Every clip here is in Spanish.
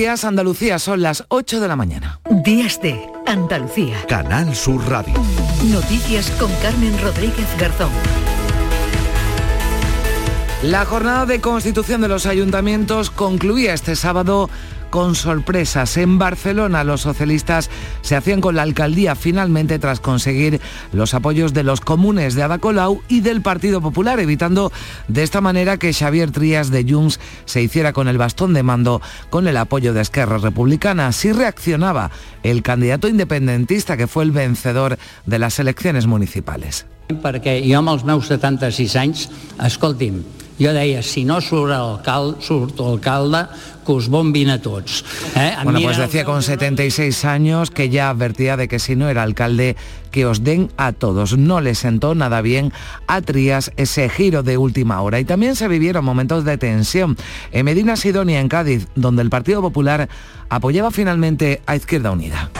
Días Andalucía son las 8 de la mañana. Días de Andalucía. Canal Sur Radio. Noticias con Carmen Rodríguez Garzón. La jornada de constitución de los ayuntamientos concluía este sábado con sorpresas. En Barcelona los socialistas se hacían con la alcaldía finalmente tras conseguir los apoyos de los comunes de Ada Colau y del Partido Popular, evitando de esta manera que Xavier Trías de Junts se hiciera con el bastón de mando con el apoyo de Esquerra Republicana. Así reaccionaba el candidato independentista que fue el vencedor de las elecciones municipales. Perquè jo amb els meus 76 anys, escolti'm, jo deia, si no surt alcalde, surt alcalde, que us bombin a tots. Eh? A Bueno, pues decía con 76 años que ya advertía de que si no era alcalde, que os den a todos. No le sentó nada bien a Trías ese giro de última hora. Y también se vivieron momentos de tensión en Medina Sidonia, en Cádiz, donde el Partido Popular apoyaba finalmente a Izquierda Unida.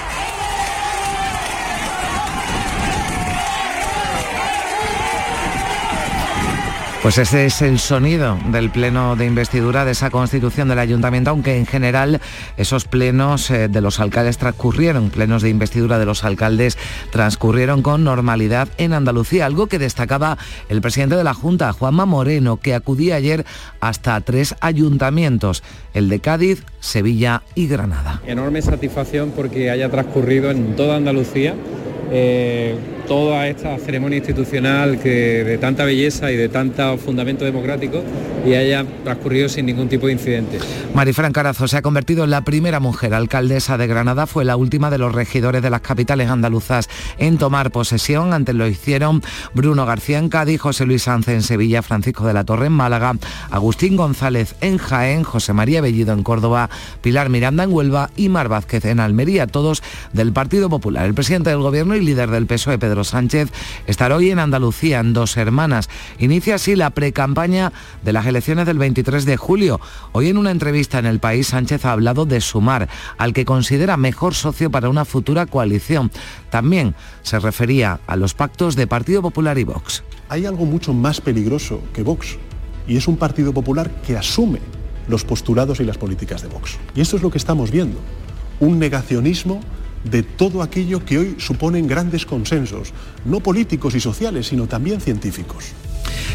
Pues ese es el sonido del pleno de investidura de esa constitución del ayuntamiento, aunque en general esos plenos eh, de los alcaldes transcurrieron, plenos de investidura de los alcaldes transcurrieron con normalidad en Andalucía, algo que destacaba el presidente de la Junta, Juanma Moreno, que acudía ayer hasta tres ayuntamientos, el de Cádiz, Sevilla y Granada. Enorme satisfacción porque haya transcurrido en toda Andalucía eh, toda esta ceremonia institucional que de tanta belleza y de tanto fundamento democrático y haya transcurrido sin ningún tipo de incidente. Marifran Carazo se ha convertido en la primera mujer alcaldesa de Granada, fue la última de los regidores de las capitales andaluzas en tomar posesión. Antes lo hicieron Bruno García en Cádiz, José Luis Sanz en Sevilla, Francisco de la Torre en Málaga, Agustín González en Jaén, José María Bellido en Córdoba, Pilar Miranda en Huelva y Mar Vázquez en Almería, todos del Partido Popular. El presidente del Gobierno y líder del PSOE, Pedro Sánchez, estará hoy en Andalucía, en Dos Hermanas. Inicia así la precampaña de las elecciones del 23 de julio. Hoy en una entrevista en El País, Sánchez ha hablado de sumar al que considera mejor socio para una futura coalición. También se refería a los pactos de Partido Popular y Vox. Hay algo mucho más peligroso que Vox y es un Partido Popular que asume los postulados y las políticas de Vox. Y esto es lo que estamos viendo, un negacionismo de todo aquello que hoy suponen grandes consensos, no políticos y sociales, sino también científicos.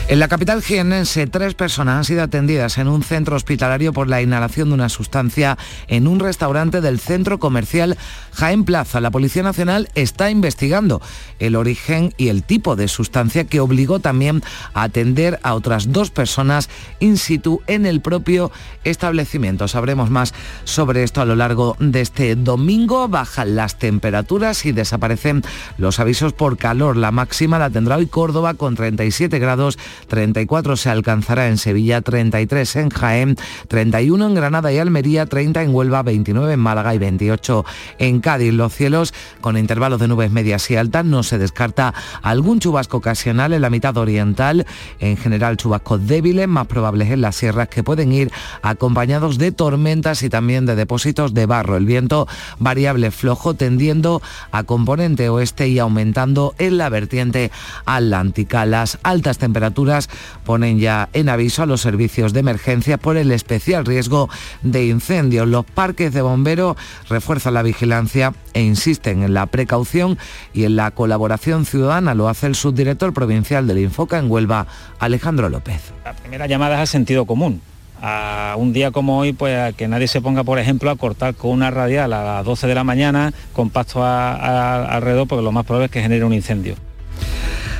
En la capital jiennense, tres personas han sido atendidas en un centro hospitalario por la inhalación de una sustancia en un restaurante del centro comercial Jaén Plaza. La Policía Nacional está investigando el origen y el tipo de sustancia que obligó también a atender a otras dos personas in situ en el propio establecimiento. Sabremos más sobre esto a lo largo de este domingo. Bajan las temperaturas y desaparecen los avisos por calor. La máxima la tendrá hoy Córdoba con 37 grados, 34 se alcanzará en Sevilla, 33 en Jaén, 31 en Granada y Almería, 30 en Huelva, 29 en Málaga y 28 en Cádiz. Los cielos con intervalos de nubes medias y altas, no se descarta algún chubasco ocasional en la mitad oriental, en general chubascos débiles, más probables en las sierras que pueden ir acompañados de tormentas y también de depósitos de barro. El viento variable flojo tendiendo a componente oeste y aumentando en la vertiente atlántica. Las altas temperaturas ponen ya en aviso a los servicios de emergencia por el especial riesgo de incendios. Los parques de bomberos refuerzan la vigilancia e insisten en la precaución y en la colaboración ciudadana. Lo hace el subdirector provincial del Infoca en Huelva, Alejandro López. La primera llamada es al sentido común. A un día como hoy, pues a que nadie se ponga, por ejemplo, a cortar con una radial a las 12 de la mañana con pasto a- a- alrededor, porque lo más probable es que genere un incendio.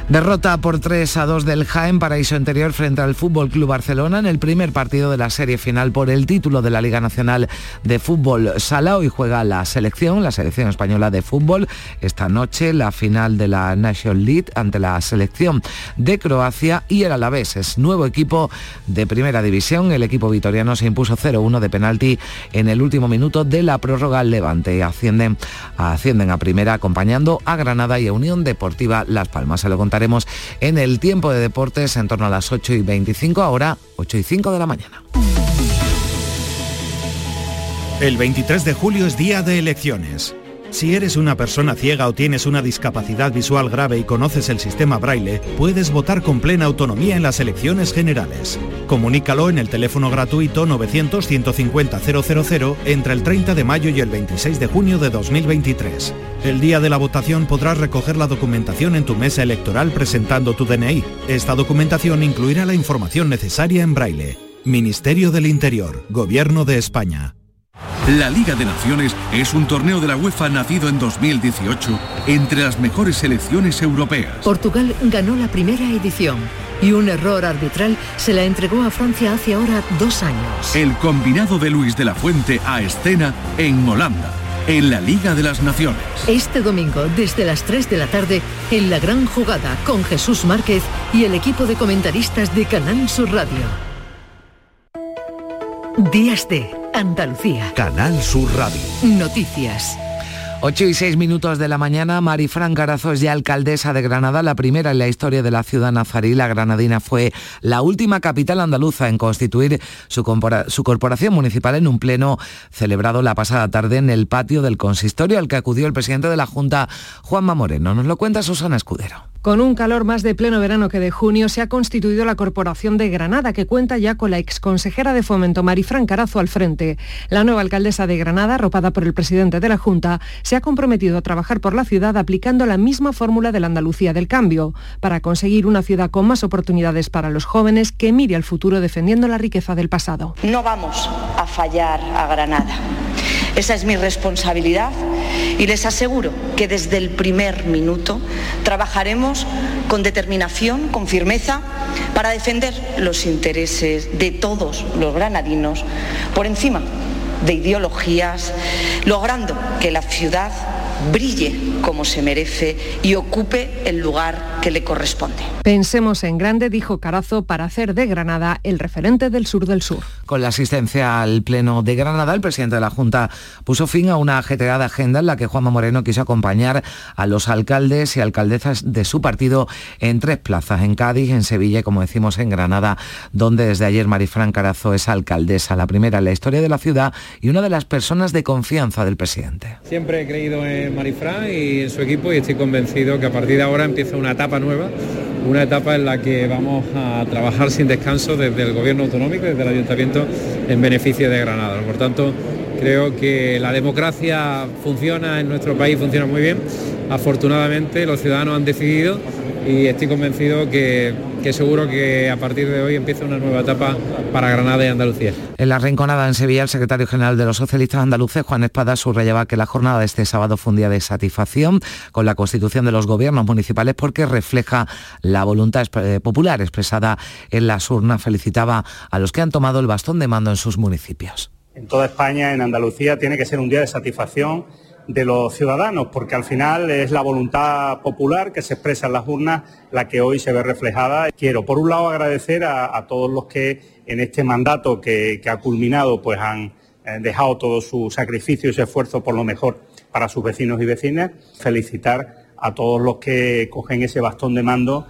Derrota por 3 a 2 del Jaén Paraíso Interior frente al Fútbol Club Barcelona en el primer partido de la serie final por el título de la Liga Nacional de Fútbol Sala. Hoy juega la selección, la selección española de fútbol. Esta noche la final de la National League ante la selección de Croacia y el Alavés es nuevo equipo de primera división. El equipo vitoriano se impuso 0-1 de penalti en el último minuto de la prórroga al Levante. Ascienden, ascienden a primera acompañando a Granada y a Unión Deportiva Las Palmas. Se lo contaremos en el tiempo de deportes en torno a las 8 y 25, ahora 8 y 5 de la mañana. El 23 de julio es día de elecciones. Si eres una persona ciega o tienes una discapacidad visual grave y conoces el sistema braille, puedes votar con plena autonomía en las elecciones generales. Comunícalo en el teléfono gratuito 900-150-000 entre el 30 de mayo y el 26 de junio de 2023. El día de la votación podrás recoger la documentación en tu mesa electoral presentando tu DNI. Esta documentación incluirá la información necesaria en braille. Ministerio del Interior, Gobierno de España. La Liga de Naciones es un torneo de la UEFA nacido en 2018 entre las mejores selecciones europeas. Portugal ganó la primera edición y un error arbitral se la entregó a Francia hace ahora dos años. El combinado de Luis de la Fuente a escena en Holanda, en la Liga de las Naciones. Este domingo, desde las 3 de la tarde, en la gran jugada con Jesús Márquez y el equipo de comentaristas de Canal Sur Radio. Días de Andalucía. Canal Sur Radio. Noticias. 8 y 6 minutos de la mañana, Marifran Carazo es ya alcaldesa de Granada, la primera en la historia de la ciudad nazarí. La granadina fue la última capital andaluza en constituir su, su, corporación municipal en un pleno celebrado la pasada tarde en el patio del consistorio al que acudió el presidente de la Junta, Juanma Moreno. Nos lo cuenta Susana Escudero. Con un calor más de pleno verano que de junio, se ha constituido la Corporación de Granada, que cuenta ya con la exconsejera de Fomento, Marifran Carazo, al frente. La nueva alcaldesa de Granada, arropada por el presidente de la Junta, se ha comprometido a trabajar por la ciudad aplicando la misma fórmula de la Andalucía del cambio, para conseguir una ciudad con más oportunidades para los jóvenes que mire al futuro defendiendo la riqueza del pasado. No vamos a fallar a Granada. Esa es mi responsabilidad y les aseguro que desde el primer minuto trabajaremos con determinación, con firmeza, para defender los intereses de todos los granadinos por encima de ideologías, logrando que la ciudad brille como se merece y ocupe el lugar que le corresponde. Pensemos en grande, dijo Carazo, para hacer de Granada el referente del sur del sur. Con la asistencia al Pleno de Granada, el presidente de la Junta puso fin a una ajetreada agenda en la que Juanma Moreno quiso acompañar a los alcaldes y alcaldesas de su partido en tres plazas, en Cádiz, en Sevilla y, como decimos, en Granada, donde desde ayer Marifran Carazo es alcaldesa, la primera en la historia de la ciudad y una de las personas de confianza del presidente. Siempre he creído en Marifran y en su equipo y estoy convencido que a partir de ahora empieza una etapa nueva, una etapa en la que vamos a trabajar sin descanso desde el gobierno autonómico, desde el ayuntamiento, en beneficio de Granada. Por tanto, creo que la democracia funciona en nuestro país, funciona muy bien. Afortunadamente los ciudadanos han decidido y estoy convencido que, que, seguro que a partir de hoy empieza una nueva etapa para Granada y Andalucía. En la Rinconada en Sevilla, el secretario general de los socialistas andaluces, Juan Espada, subrayaba que la jornada de este sábado fue un día de satisfacción con la constitución de los gobiernos municipales porque refleja la voluntad popular expresada en las urnas. Felicitaba a los que han tomado el bastón de mando en sus municipios. En toda España, en Andalucía, tiene que ser un día de satisfacción de los ciudadanos, porque al final es la voluntad popular que se expresa en las urnas la que hoy se ve reflejada. Quiero, por un lado, agradecer a, todos los que en este mandato que, que ha culminado, pues han eh, dejado todo su sacrificio y su esfuerzo por lo mejor para sus vecinos y vecinas. Felicitar a todos los que cogen ese bastón de mando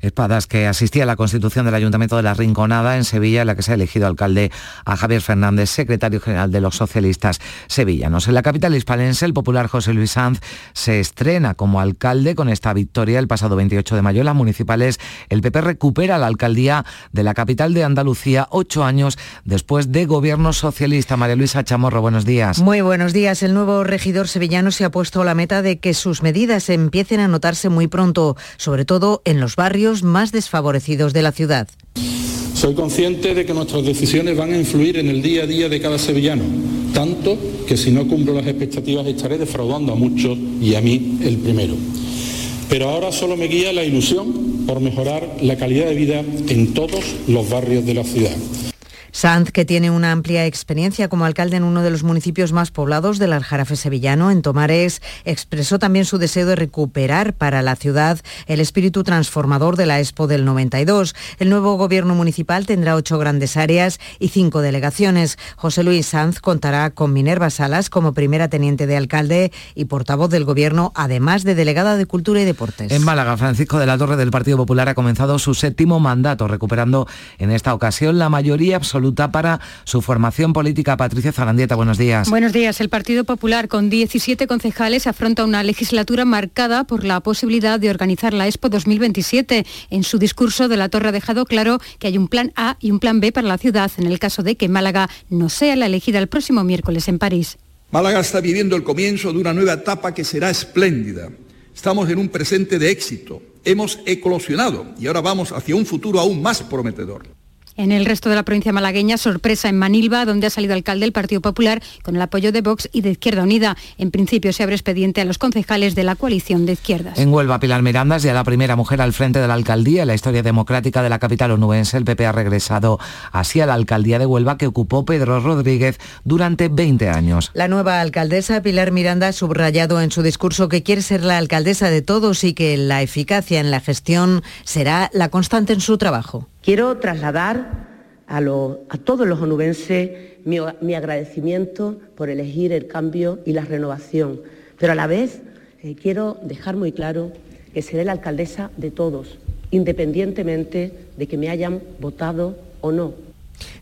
Espadas, que asistía a la constitución del Ayuntamiento de la Rinconada en Sevilla, en la que se ha elegido alcalde a Javier Fernández, secretario general de los socialistas sevillanos. En la capital hispalense, el popular José Luis Sanz se estrena como alcalde con esta victoria el pasado 28 de mayo en las municipales. El PP recupera la alcaldía de la capital de Andalucía ocho años después de gobierno socialista. María Luisa Chamorro, buenos días. Muy buenos días. El nuevo regidor sevillano se ha puesto la meta de que sus medidas empiecen a notarse muy pronto, sobre todo en los barrios más desfavorecidos de la ciudad. Soy consciente de que nuestras decisiones van a influir en el día a día de cada sevillano, tanto que si no cumplo las expectativas estaré defraudando a muchos y a mí el primero. Pero ahora solo me guía la ilusión por mejorar la calidad de vida en todos los barrios de la ciudad. Sanz, que tiene una amplia experiencia como alcalde en uno de los municipios más poblados del Aljarafe sevillano, en Tomares, expresó también su deseo de recuperar para la ciudad el espíritu transformador de la Expo del 92. El nuevo gobierno municipal tendrá ocho grandes áreas y cinco delegaciones. José Luis Sanz contará con Minerva Salas como primera teniente de alcalde y portavoz del gobierno, además de delegada de Cultura y Deportes. En Málaga, Francisco de la Torre del Partido Popular ha comenzado su séptimo mandato, recuperando en esta ocasión la mayoría absoluta absoluta para su formación política. Patricia Zarandieta, buenos días. Buenos días. El Partido Popular, con 17 concejales, afronta una legislatura marcada por la posibilidad de organizar la Expo 2027. En su discurso de la Torre ha dejado claro que hay un plan A y un plan B para la ciudad en el caso de que Málaga no sea la elegida el próximo miércoles en París. Málaga está viviendo el comienzo de una nueva etapa que será espléndida. Estamos en un presente de éxito. Hemos eclosionado y ahora vamos hacia un futuro aún más prometedor. En el resto de la provincia malagueña, sorpresa en Manilva, donde ha salido alcalde el Partido Popular con el apoyo de Vox y de Izquierda Unida. En principio se abre expediente a los concejales de la coalición de izquierdas. En Huelva, Pilar Miranda es ya la primera mujer al frente de la alcaldía en la historia democrática de la capital onubense. El PP ha regresado así a la alcaldía de Huelva que ocupó Pedro Rodríguez durante 20 años. La nueva alcaldesa Pilar Miranda ha subrayado en su discurso que quiere ser la alcaldesa de todos y que la eficacia en la gestión será la constante en su trabajo. Quiero trasladar a, todos los onubenses mi, agradecimiento por elegir el cambio y la renovación, pero a la vez eh, quiero dejar muy claro que seré la alcaldesa de todos, independientemente de que me hayan votado o no.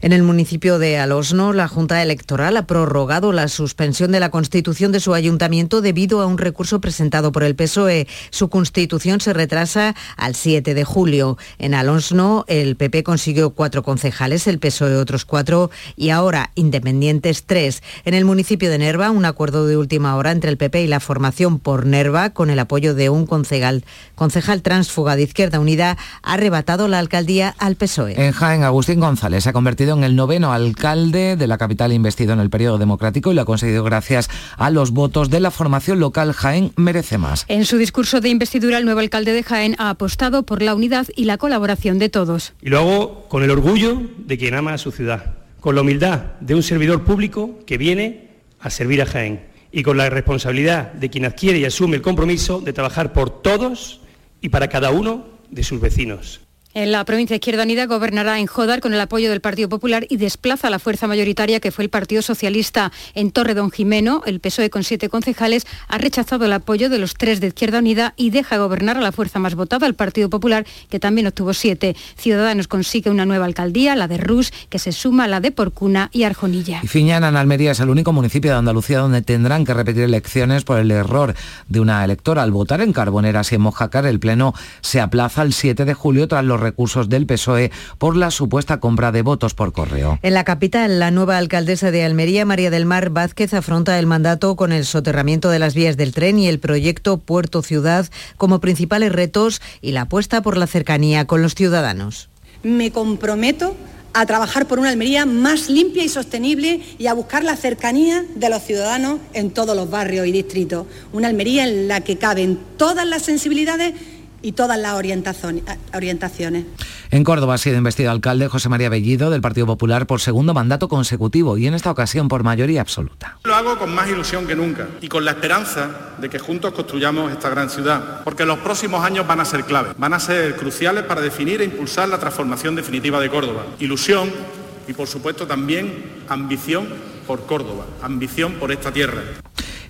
En el municipio de Alosno, la Junta Electoral ha prorrogado la suspensión de la constitución de su ayuntamiento debido a un recurso presentado por el PSOE. Su constitución se retrasa al 7 de julio. En Alosno, el PP consiguió cuatro concejales, el PSOE otros cuatro y ahora independientes tres. En el municipio de Nerva, un acuerdo de última hora entre el PP y la formación por Nerva, con el apoyo de un concejal, concejal transfuga de Izquierda Unida, ha arrebatado la alcaldía al PSOE. En Jaén, Agustín González ha convertido en el noveno alcalde de la capital investido en el periodo democrático y lo ha conseguido gracias a los votos de la formación local Jaén Merece Más. En su discurso de investidura, el nuevo alcalde de Jaén ha apostado por la unidad y la colaboración de todos. Y lo hago con el orgullo de quien ama a su ciudad, con la humildad de un servidor público que viene a servir a Jaén y con la responsabilidad de quien adquiere y asume el compromiso de trabajar por todos y para cada uno de sus vecinos. En la provincia Izquierda Unida gobernará en Jodar con el apoyo del Partido Popular y desplaza a la fuerza mayoritaria que fue el Partido Socialista. En Torre Don Jimeno, el PSOE con siete concejales ha rechazado el apoyo de los tres de Izquierda Unida y deja gobernar a la fuerza más votada, el Partido Popular, que también obtuvo siete. Ciudadanos consigue una nueva alcaldía, la de Rus, que se suma a la de Porcuna y Arjonilla. Y Fiñana, en Almería, es el único municipio de Andalucía donde tendrán que repetir elecciones por el error de una electora al votar en Carboneras y en Mojácar. El Pleno se aplaza el 7 de julio tras los recursos del PSOE por la supuesta compra de votos por correo. En la capital, la nueva alcaldesa de Almería, María del Mar Vázquez, afronta el mandato con el soterramiento de las vías del tren y el proyecto Puerto Ciudad como principales retos y la apuesta por la cercanía con los ciudadanos. Me comprometo a trabajar por una Almería más limpia y sostenible y a buscar la cercanía de los ciudadanos en todos los barrios y distritos. Una Almería en la que caben todas las sensibilidades y todas las orientaciones. En Córdoba ha sido investido alcalde José María Bellido del Partido Popular por segundo mandato consecutivo y en esta ocasión por mayoría absoluta. Lo hago con más ilusión que nunca y con la esperanza de que juntos construyamos esta gran ciudad, porque los próximos años van a ser clave, van a ser cruciales para definir e impulsar la transformación definitiva de Córdoba. Ilusión y por supuesto también ambición por Córdoba, ambición por esta tierra.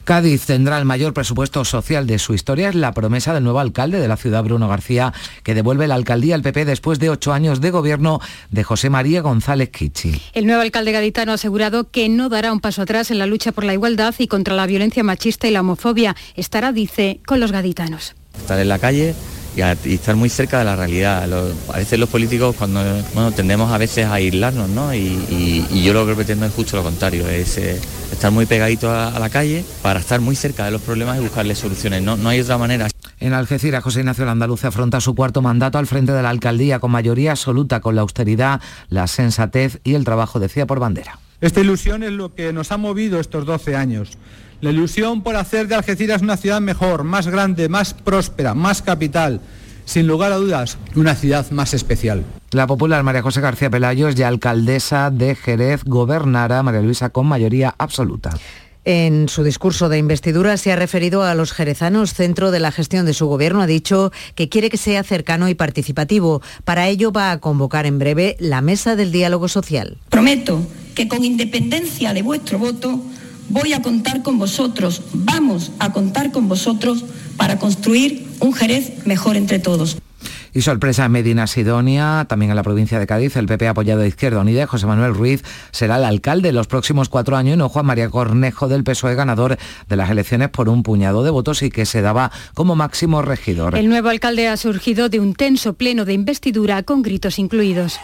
Cádiz tendrá el mayor presupuesto social de su historia. Es la promesa del nuevo alcalde de la ciudad, Bruno García, que devuelve la alcaldía al PP después de ocho años de gobierno de José María González Kichi. El nuevo alcalde gaditano ha asegurado que no dará un paso atrás en la lucha por la igualdad y contra la violencia machista y la homofobia. Estará, dice, con los gaditanos. Estar en la calle y, estar muy cerca de la realidad. a veces los políticos cuando bueno, tendemos a veces a aislarnos, ¿no? Y, yo lo que pretendo es justo lo contrario, es eh, estar muy pegadito a, la calle para estar muy cerca de los problemas y buscarle soluciones. No, no hay otra manera. En Algeciras, José Ignacio Andaluz afronta su cuarto mandato al frente de la alcaldía con mayoría absoluta, con la austeridad, la sensatez y el trabajo, decía por bandera. Esta ilusión es lo que nos ha movido estos 12 años la ilusión por hacer de Algeciras una ciudad mejor, más grande, más próspera, más capital. Sin lugar a dudas, una ciudad más especial. La popular María José García Pelayo es ya alcaldesa de Jerez, gobernará María Luisa con mayoría absoluta. En su discurso de investidura se ha referido a los jerezanos, centro de la gestión de su gobierno. Ha dicho que quiere que sea cercano y participativo. Para ello va a convocar en breve la mesa del diálogo social. Prometo que con independencia de vuestro voto voy a contar con vosotros, vamos a contar con vosotros para construir un Jerez mejor entre todos. Y sorpresa en Medina Sidonia, también en la provincia de Cádiz, el PP apoyado de Izquierda Unida, José Manuel Ruiz, será el alcalde los próximos cuatro años y no Juan María Cornejo del PSOE ganador de las elecciones por un puñado de votos y que se daba como máximo regidor. El nuevo alcalde ha surgido de un tenso pleno de investidura con gritos incluidos.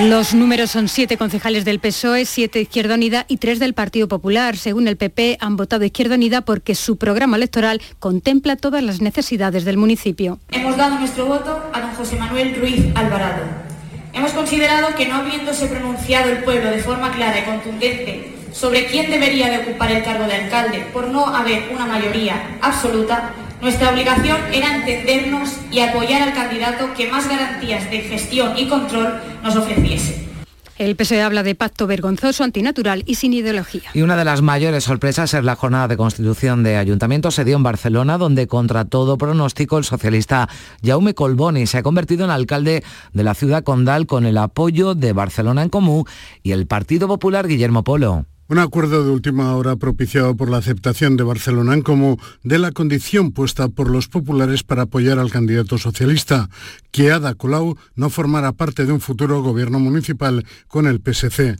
Los números son siete concejales del PSOE, siete Izquierda Unida y tres del Partido Popular. Según el PP, han votado Izquierda Unida porque su programa electoral contempla todas las necesidades del municipio. Hemos dado nuestro voto a don José Manuel Ruiz Alvarado. Hemos considerado que no habiéndose pronunciado el pueblo de forma clara y contundente sobre quién debería de ocupar el cargo de alcalde por no haber una mayoría absoluta, nuestra obligación era entendernos y apoyar al candidato que más garantías de gestión y control nos ofreciese. El PSOE habla de pacto vergonzoso, antinatural y sin ideología. Y una de las mayores sorpresas es la jornada de constitución de ayuntamientos se dio en Barcelona, donde contra todo pronóstico el socialista Jaume Colboni se ha convertido en alcalde de la ciudad condal con el apoyo de Barcelona en Común y el Partido Popular Guillermo Polo. Un acuerdo de última hora propiciado por la aceptación de Barcelona en Comú de la condición puesta por los populares para apoyar al candidato socialista, que Ada Colau no formara parte de un futuro gobierno municipal con el PSC.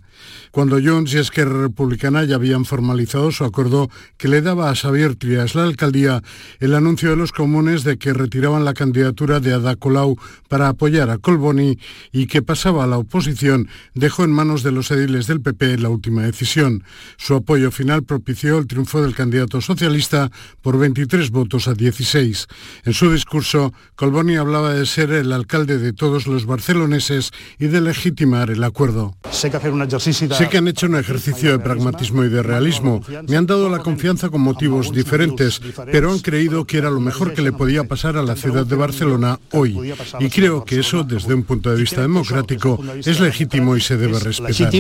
Cuando Junts y Esquerra Republicana ya habían formalizado su acuerdo que le daba a Xavier Trias la alcaldía, el anuncio de los comunes de que retiraban la candidatura de Ada Colau para apoyar a Colboni y que pasaba a la oposición dejó en manos de los ediles del PP la última decisión. Su apoyo final propició el triunfo del candidato socialista por 23 votos a 16. En su discurso, Colboni hablaba de ser el alcalde de todos los barceloneses y de legitimar el acuerdo. Sé que han hecho un ejercicio de pragmatismo y de realismo. Me han dado la confianza con motivos diferentes, pero han creído que era lo mejor que le podía pasar a la ciudad de Barcelona hoy. Y creo que eso, desde un punto de vista democrático, es legítimo y se debe respetar.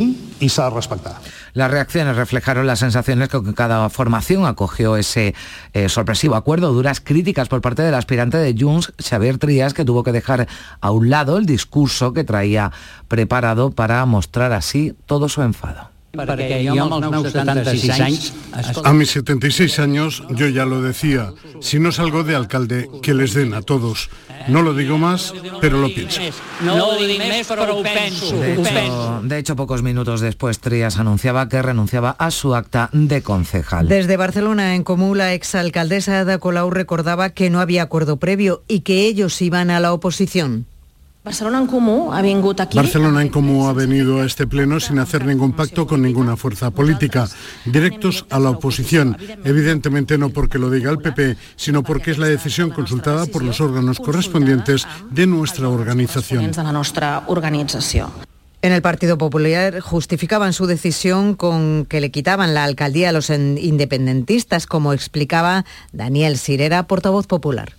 Las reflejaron las sensaciones que cada formación acogió ese eh, sorpresivo acuerdo. Duras críticas por parte del aspirante de Junts, Xavier Trías, que tuvo que dejar a un lado el discurso que traía preparado para mostrar así todo su enfado. A mis 76 años yo ya lo decía, si no salgo de alcalde, que les den a todos. No lo digo más, pero lo pienso. De hecho, pocos minutos después, Trías anunciaba que renunciaba a su acta de concejal. Desde Barcelona, en Común, la exalcaldesa Ada Colau recordaba que no había acuerdo previo y que ellos iban a la oposición. Barcelona en Comú ha venido aquí. Barcelona en Comú ha venido a este pleno sin hacer ningún pacto con ninguna fuerza política, directos a la oposición. Evidentemente no porque lo diga el PP, sino porque es la decisión consultada por los órganos correspondientes de nuestra organización. En el Partido Popular justificaban su decisión con que le quitaban la alcaldía a los independentistas, como explicaba Daniel Sirera, portavoz popular.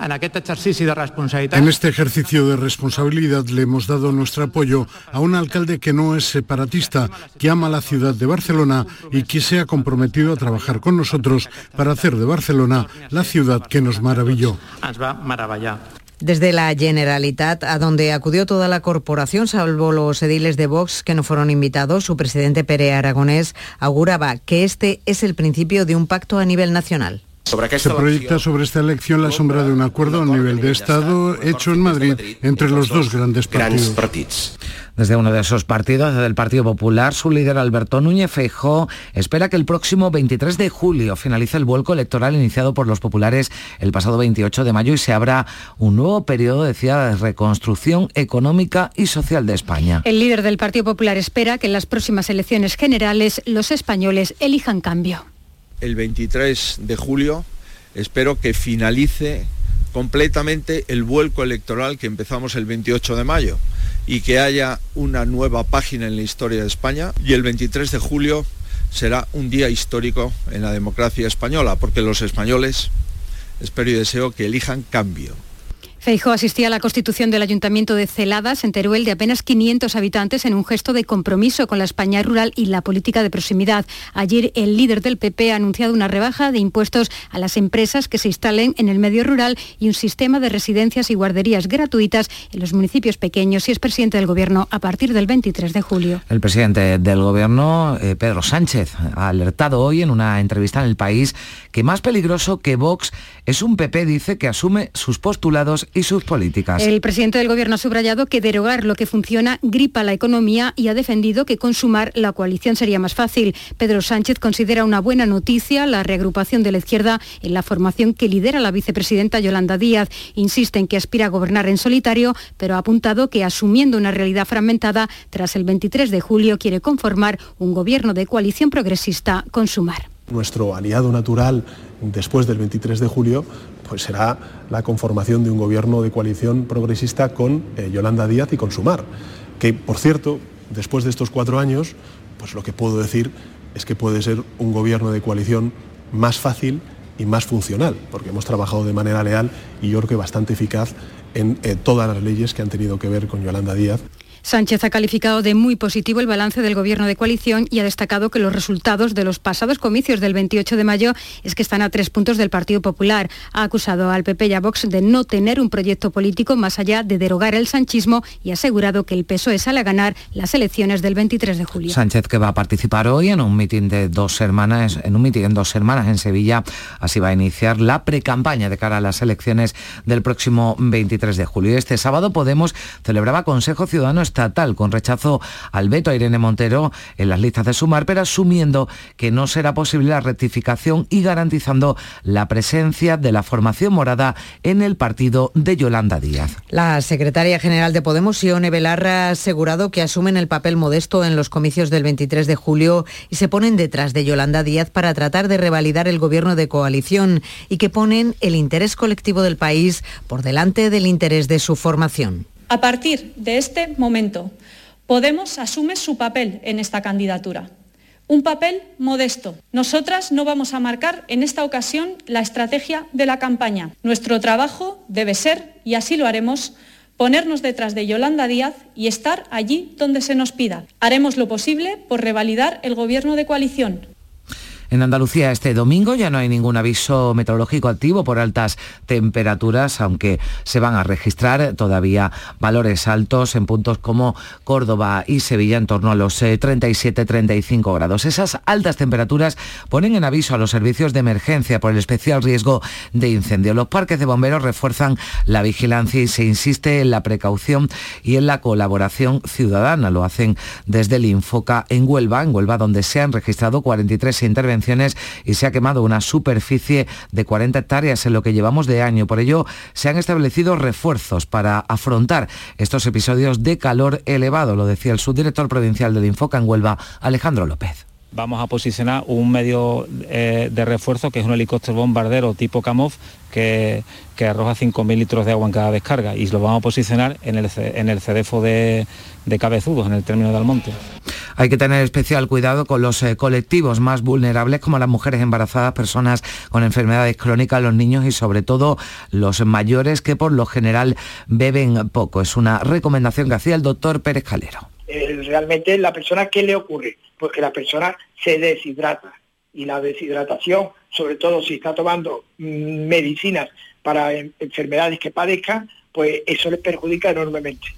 En este ejercicio de responsabilidad le hemos dado nuestro apoyo a un alcalde que no es separatista, que ama la ciudad de Barcelona y que se ha comprometido a trabajar con nosotros para hacer de Barcelona la ciudad que nos maravilló. Desde la Generalitat, a donde acudió toda la corporación, salvo los ediles de Vox que no fueron invitados, su presidente Pere Aragonés auguraba que este es el principio de un pacto a nivel nacional. Se proyecta sobre esta elección la sombra de un acuerdo a nivel de Estado hecho en Madrid entre los dos grandes partidos. Desde uno de esos partidos, desde el Partido Popular, su líder Alberto Núñez Feijó espera que el próximo 23 de julio finalice el vuelco electoral iniciado por los populares el pasado 28 de mayo y se abra un nuevo periodo, decía, de reconstrucción económica y social de España. El líder del Partido Popular espera que en las próximas elecciones generales los españoles elijan cambio el 23 de julio. Espero que finalice completamente el vuelco electoral que empezamos el 28 de mayo y que haya una nueva página en la historia de España y el 23 de julio será un día histórico en la democracia española porque los españoles espero y deseo que elijan cambio Feijóo asistía a la constitución del Ayuntamiento de Celadas, en Teruel, de apenas 500 habitantes, en un gesto de compromiso con la España rural y la política de proximidad. Ayer el líder del PP ha anunciado una rebaja de impuestos a las empresas que se instalen en el medio rural y un sistema de residencias y guarderías gratuitas en los municipios pequeños y es presidente del Gobierno a partir del 23 de julio. El presidente del Gobierno, eh, Pedro Sánchez, ha alertado hoy en una entrevista en El País que más peligroso que Vox es un PP, dice, que asume sus postulados y sus políticas. El presidente del Gobierno ha subrayado que derogar lo que funciona gripa la economía y ha defendido que consumar la coalición sería más fácil. Pedro Sánchez considera una buena noticia la reagrupación de la izquierda en la formación que lidera la vicepresidenta Yolanda Díaz. Insiste en que aspira a gobernar en solitario, pero ha apuntado que asumiendo una realidad fragmentada, tras el 23 de julio quiere conformar un gobierno de coalición progresista con Sumar. Nuestro aliado natural después del 23 de julio pues será la conformación de un gobierno de coalición progresista con eh, Yolanda Díaz y con Sumar, que por cierto, después de estos cuatro años, pues lo que puedo decir es que puede ser un gobierno de coalición más fácil y más funcional, porque hemos trabajado de manera leal y yo creo que bastante eficaz en eh, todas las leyes que han tenido que ver con Yolanda Díaz. Sánchez ha calificado de muy positivo el balance del gobierno de coalición y ha destacado que los resultados de los pasados comicios del 28 de mayo es que están a tres puntos del Partido Popular. Ha acusado al PP y a Vox de no tener un proyecto político más allá de derogar el sanchismo y ha asegurado que el PSOE sale a ganar las elecciones del 23 de julio. Sánchez que va a participar hoy en un mitin de dos hermanas, en un mitin en dos hermanas en Sevilla, así va a iniciar la precampaña de cara a las elecciones del próximo 23 de julio. Este sábado Podemos celebraba Consejo Ciudadano estatal con rechazo al veto a Irene Montero en las listas de Sumar, pero asumiendo que no será posible la rectificación y garantizando la presencia de la formación morada en el partido de Yolanda Díaz. La secretaria general de Podemos, Ione Belarra, ha asegurado que asumen el papel modesto en los comicios del 23 de julio y se ponen detrás de Yolanda Díaz para tratar de revalidar el gobierno de coalición y que ponen el interés colectivo del país por delante del interés de su formación. A partir de este momento, Podemos asume su papel en esta candidatura. Un papel modesto. Nosotras no vamos a marcar en esta ocasión la estrategia de la campaña. Nuestro trabajo debe ser, y así lo haremos, ponernos detrás de Yolanda Díaz y estar allí donde se nos pida. Haremos lo posible por revalidar el gobierno de coalición, en Andalucía este domingo ya no hay ningún aviso meteorológico activo por altas temperaturas, aunque se van a registrar todavía valores altos en puntos como Córdoba y Sevilla en torno a los 37-35 eh, grados. Esas altas temperaturas ponen en aviso a los servicios de emergencia por el especial riesgo de incendio. Los parques de bomberos refuerzan la vigilancia y se insiste en la precaución y en la colaboración ciudadana. Lo hacen desde el Infoca en Huelva, en Huelva donde se han registrado 43 intervenciones y se ha quemado una superficie de 40 hectáreas en lo que llevamos de año. Por ello, se han establecido refuerzos para afrontar estos episodios de calor elevado, lo decía el subdirector provincial del Infoca en Huelva, Alejandro López vamos a posicionar un medio eh, de refuerzo que es un helicóptero bombardero tipo Kamov que, que arroja 5.000 litros de agua en cada descarga y lo vamos a posicionar en el, en el de, de Cabezudos, en el término de Almonte. Hay que tener especial cuidado con los eh, colectivos más vulnerables como las mujeres embarazadas, personas con enfermedades crónicas, los niños y sobre todo los mayores que por lo general beben poco. Es una recomendación que hacía el doctor Pérez Calero. Realmente la persona, ¿qué le ocurre? Pues que la persona se deshidrata y la deshidratación, sobre todo si está tomando mm, medicinas para enfermedades que padezca, pues eso le perjudica enormemente.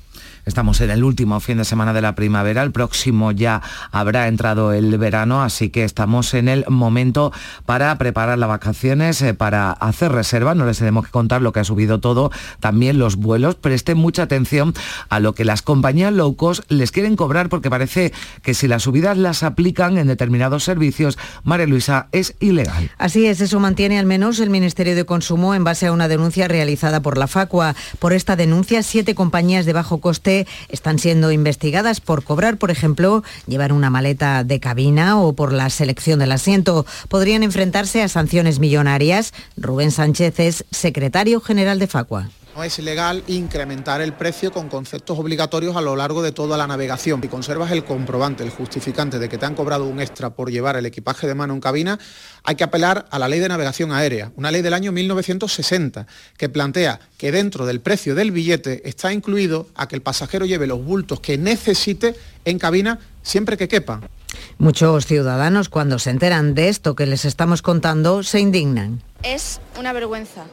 Estamos en el último fin de semana de la primavera, el próximo ya habrá entrado el verano, así que estamos en el momento para preparar las vacaciones, eh, para hacer reservas, no les tenemos que contar lo que ha subido todo, también los vuelos, presten mucha atención a lo que las compañías low cost les quieren cobrar porque parece que si las subidas las aplican en determinados servicios, María Luisa, es ilegal. Así es, eso mantiene al menos el Ministerio de Consumo en base a una denuncia realizada por la Facua. Por esta denuncia, siete compañías de bajo coste están siendo investigadas por cobrar, por ejemplo, llevar una maleta de cabina o por la selección del asiento. Podrían enfrentarse a sanciones millonarias. Rubén Sánchez es secretario general de Facua No es legal incrementar el precio con conceptos obligatorios a lo largo de toda la navegación. Si conservas el comprobante, el justificante de que te han cobrado un extra por llevar el equipaje de mano en cabina, hay que apelar a la ley de navegación aérea, una ley del año 1960, que plantea que dentro del precio del billete está incluido a que el pasajero lleve los bultos que necesite en cabina siempre que quepa. Muchos ciudadanos cuando se enteran de esto que les estamos contando se indignan. Es una vergüenza,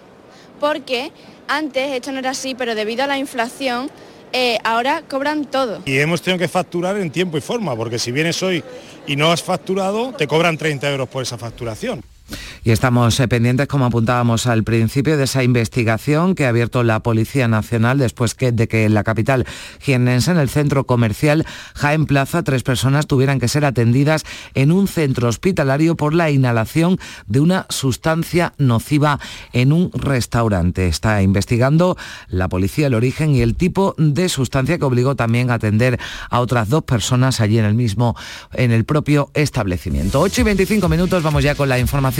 porque antes esto no era así, pero debido a la inflación eh, ahora cobran todo. Y hemos tenido que facturar en tiempo y forma, porque si vienes hoy y no has facturado, te cobran 30 euros por esa facturación. Y estamos eh, pendientes, como apuntábamos al principio, de esa investigación que ha abierto la Policía Nacional después de que en la capital jiennense, en el centro comercial Jaén Plaza, tres personas tuvieran que ser atendidas en un centro hospitalario por la inhalación de una sustancia nociva en un restaurante. Está investigando la policía el origen y el tipo de sustancia que obligó también a atender a otras dos personas allí en el mismo, en el propio establecimiento. 8 y 25 minutos, vamos ya con la información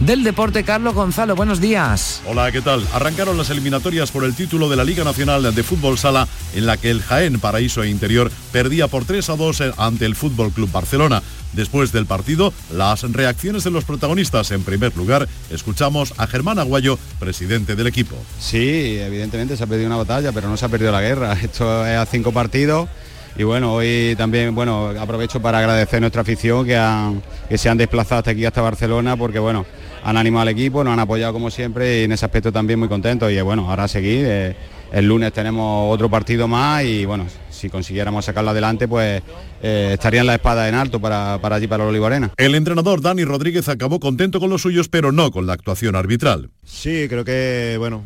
del deporte. Carlos Gonzalo, buenos días. Hola, ¿qué tal? Arrancaron las eliminatorias por el título de la Liga Nacional de Fútbol Sala, en la que el Jaén Paraíso e Interior perdía por 3 a 2 ante el Fútbol Club Barcelona. Después del partido, las reacciones de los protagonistas. En primer lugar, escuchamos a Germán Aguayo, presidente del equipo. Sí, evidentemente se ha perdido una batalla, pero no se ha perdido la guerra. Esto es a cinco partidos y bueno, hoy también bueno, aprovecho para agradecer a nuestra afición que, que se han desplazado hasta aquí, hasta Barcelona, porque bueno, han animado al equipo, nos han apoyado como siempre y en ese aspecto también muy contentos. Y bueno, ahora a seguir. Eh, el lunes tenemos otro partido más y bueno, si consiguiéramos sacarlo adelante, pues eh, estarían la espada en alto para, para allí, para la Olivarena. El entrenador Dani Rodríguez acabó contento con los suyos, pero no con la actuación arbitral. Sí, creo que, bueno,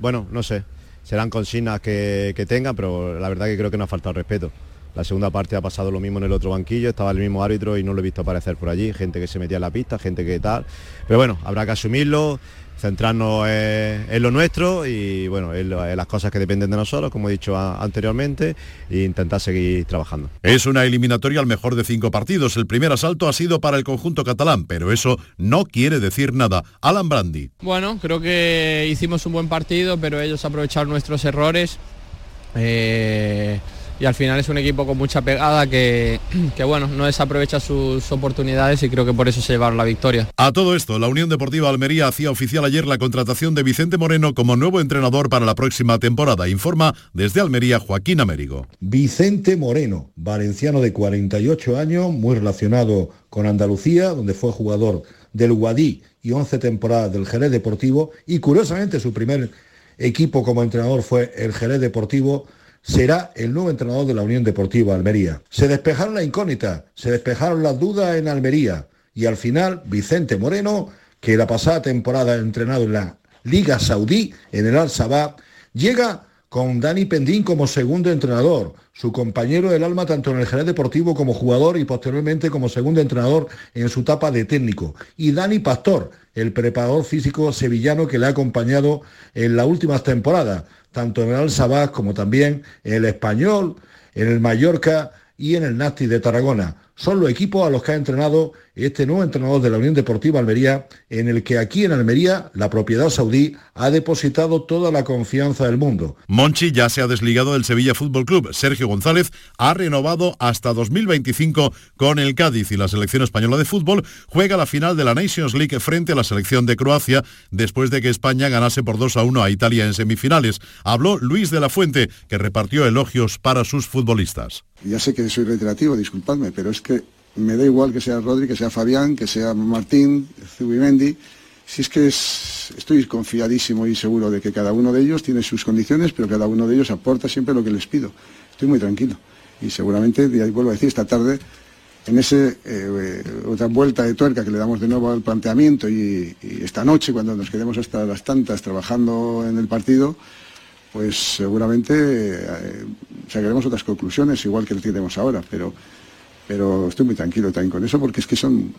bueno, no sé serán consignas que, que tengan, pero la verdad que creo que no ha faltado respeto. La segunda parte ha pasado lo mismo en el otro banquillo, estaba el mismo árbitro y no lo he visto aparecer por allí, gente que se metía en la pista, gente que tal. Pero bueno, habrá que asumirlo, centrarnos en, lo nuestro y bueno, en, las cosas que dependen de nosotros, como he dicho anteriormente, e intentar seguir trabajando. Es una eliminatoria al mejor de cinco partidos. El primer asalto ha sido para el conjunto catalán, pero eso no quiere decir nada. Alan Brandi. Bueno, creo que hicimos un buen partido, pero ellos aprovecharon nuestros errores. Eh, y al final es un equipo con mucha pegada que, que, bueno, no desaprovecha sus oportunidades y creo que por eso se llevaron la victoria. A todo esto, la Unión Deportiva Almería hacía oficial ayer la contratación de Vicente Moreno como nuevo entrenador para la próxima temporada. Informa desde Almería Joaquín Américo. Vicente Moreno, valenciano de 48 años, muy relacionado con Andalucía, donde fue jugador del Guadí y 11 temporadas del Jerez Deportivo y curiosamente su primer equipo como entrenador fue el Jerez Deportivo será el nuevo entrenador de la Unión Deportiva Almería. Se despejaron la incógnita, se despejaron las dudas en Almería y al final Vicente Moreno, que la pasada temporada ha entrenado en la Liga Saudí, en el Al-Sabah, llega con Dani Pendín como segundo entrenador, su compañero del alma tanto en el Jerez Deportivo como jugador y posteriormente como segundo entrenador en su etapa de técnico. Y Dani Pastor, el preparador físico sevillano que le ha acompañado en las últimas temporadas tanto en el Al-Sabah como también en el Español, en el Mallorca y en el Nasti de Tarragona. Son los equipos a los que ha entrenado este nuevo entrenador de la Unión Deportiva Almería, en el que aquí en Almería la propiedad saudí ha depositado toda la confianza del mundo. Monchi ya se ha desligado del Sevilla Fútbol Club. Sergio González ha renovado hasta 2025 con el Cádiz y la selección española de fútbol juega la final de la Nations League frente a la selección de Croacia después de que España ganase por 2 a 1 a Italia en semifinales. Habló Luis de la Fuente, que repartió elogios para sus futbolistas. Ya sé que soy reiterativo, disculpadme, pero es que me da igual que sea Rodri, que sea Fabián, que sea Martín, Zubimendi. Si es que estoy confiadísimo y seguro de que cada uno de ellos tiene sus condiciones, pero cada uno de ellos aporta siempre lo que les pido. Estoy muy tranquilo. Y seguramente, y vuelvo a decir, esta tarde, en esa eh, otra vuelta de tuerca que le damos de nuevo al planteamiento y, esta noche, cuando nos quedemos hasta las tantas trabajando en el partido, pues seguramente eh, sacaremos otras conclusiones, igual que lo tenemos ahora, pero pero estoy muy tranquilo también con eso porque es que son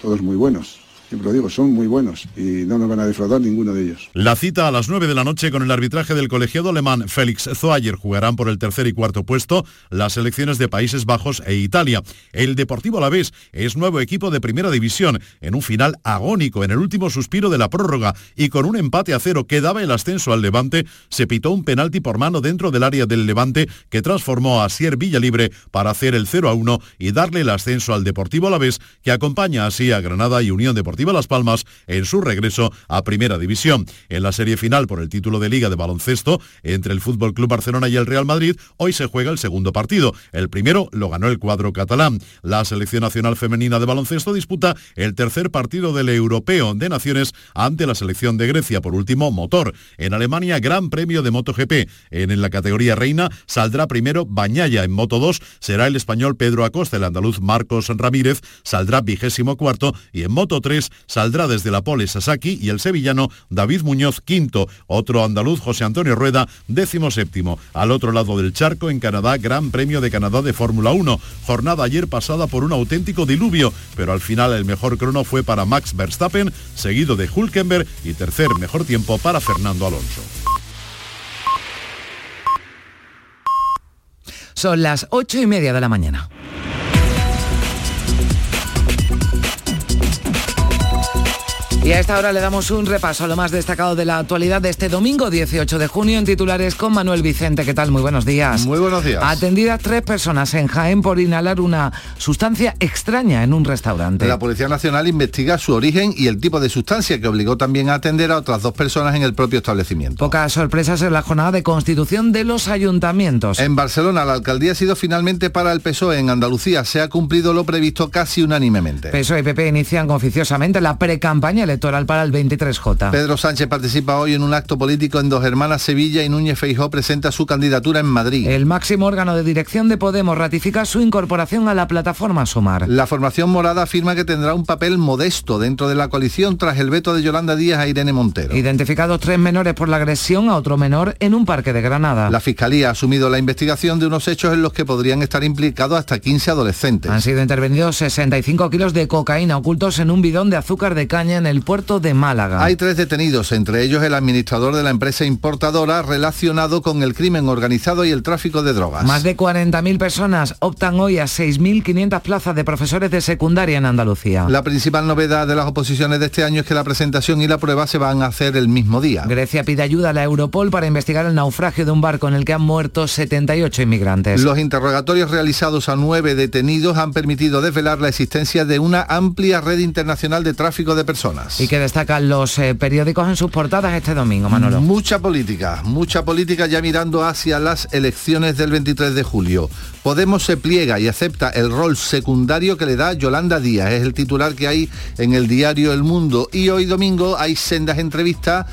todos muy buenos. Siempre lo digo, son muy buenos y no nos van a defraudar ninguno de ellos. La cita a las 9 de la noche con el arbitraje del colegiado alemán Félix Zoayer jugarán por el tercer y cuarto puesto las selecciones de Países Bajos e Italia. El Deportivo Alavés es nuevo equipo de primera división en un final agónico en el último suspiro de la prórroga y con un empate a cero que daba el ascenso al Levante, se pitó un penalti por mano dentro del área del Levante que transformó a Sier Villalibre para hacer el 0 a 1 y darle el ascenso al Deportivo Alavés que acompaña así a Granada y Unión Deportiva Las Palmas en su regreso a Primera División. En la serie final por el título de Liga de Baloncesto entre el Fútbol Club Barcelona y el Real Madrid, hoy se juega el segundo partido. El primero lo ganó el cuadro catalán. La selección nacional femenina de baloncesto disputa el tercer partido del Europeo de Naciones ante la selección de Grecia. Por último, motor. En Alemania, Gran Premio de MotoGP. En, la categoría reina saldrá primero Bañaya. En Moto 2 será el español Pedro Acosta. El andaluz Marcos Ramírez saldrá vigésimo cuarto. Y en Moto 3 saldrá desde la pole Sasaki y el sevillano David Muñoz quinto. Otro andaluz José Antonio Rueda décimo séptimo. Al otro lado del charco, en Canadá, Gran Premio de Canadá de Fórmula 1. Jornada ayer pasada por un auténtico diluvio, pero al final el mejor crono fue para Max Verstappen, seguido de Hulkenberg y tercer mejor tiempo para Fernando Alonso. Son las ocho y media de la mañana. Y a esta hora le damos un repaso a lo más destacado de la actualidad de este domingo 18 de junio en titulares con Manuel Vicente. ¿Qué tal? Muy buenos días. Muy buenos días. Atendidas tres personas en Jaén por inhalar una sustancia extraña en un restaurante. La Policía Nacional investiga su origen y el tipo de sustancia que obligó también a atender a otras dos personas en el propio establecimiento. Pocas sorpresas en la jornada de constitución de los ayuntamientos. En Barcelona la alcaldía ha sido finalmente para el PSOE. En Andalucía se ha cumplido lo previsto casi unánimemente. PSOE y PP inician oficiosamente la pre-campaña electoral para el 23J. Pedro Sánchez participa hoy en un acto político en Dos Hermanas Sevilla y Núñez Feijó presenta su candidatura en Madrid. El máximo órgano de dirección de Podemos ratifica su incorporación a la plataforma Sumar. La formación morada afirma que tendrá un papel modesto dentro de la coalición tras el veto de Yolanda Díaz a Irene Montero. Identificados tres menores por la agresión a otro menor en un parque de Granada. La Fiscalía ha asumido la investigación de unos hechos en los que podrían estar implicados hasta 15 adolescentes. Han sido intervenidos 65 kilos de cocaína ocultos en un bidón de azúcar de caña en el puerto de Málaga. Hay tres detenidos, entre ellos el administrador de la empresa importadora relacionado con el crimen organizado y el tráfico de drogas. Más de 40.000 personas optan hoy a 6.500 plazas de profesores de secundaria en Andalucía. La principal novedad de las oposiciones de este año es que la presentación y la prueba se van a hacer el mismo día. Grecia pide ayuda a la Europol para investigar el naufragio de un barco en el que han muerto 78 inmigrantes. Los interrogatorios realizados a nueve detenidos han permitido desvelar la existencia de una amplia red internacional de tráfico de personas. Y que destacan los eh, periódicos en sus portadas este domingo, Manolo. Mucha política, mucha política ya mirando hacia las elecciones del 23 de julio. Podemos se pliega y acepta el rol secundario que le da Yolanda Díaz. Es el titular que hay en el diario El Mundo. Y hoy domingo hay sendas entrevistas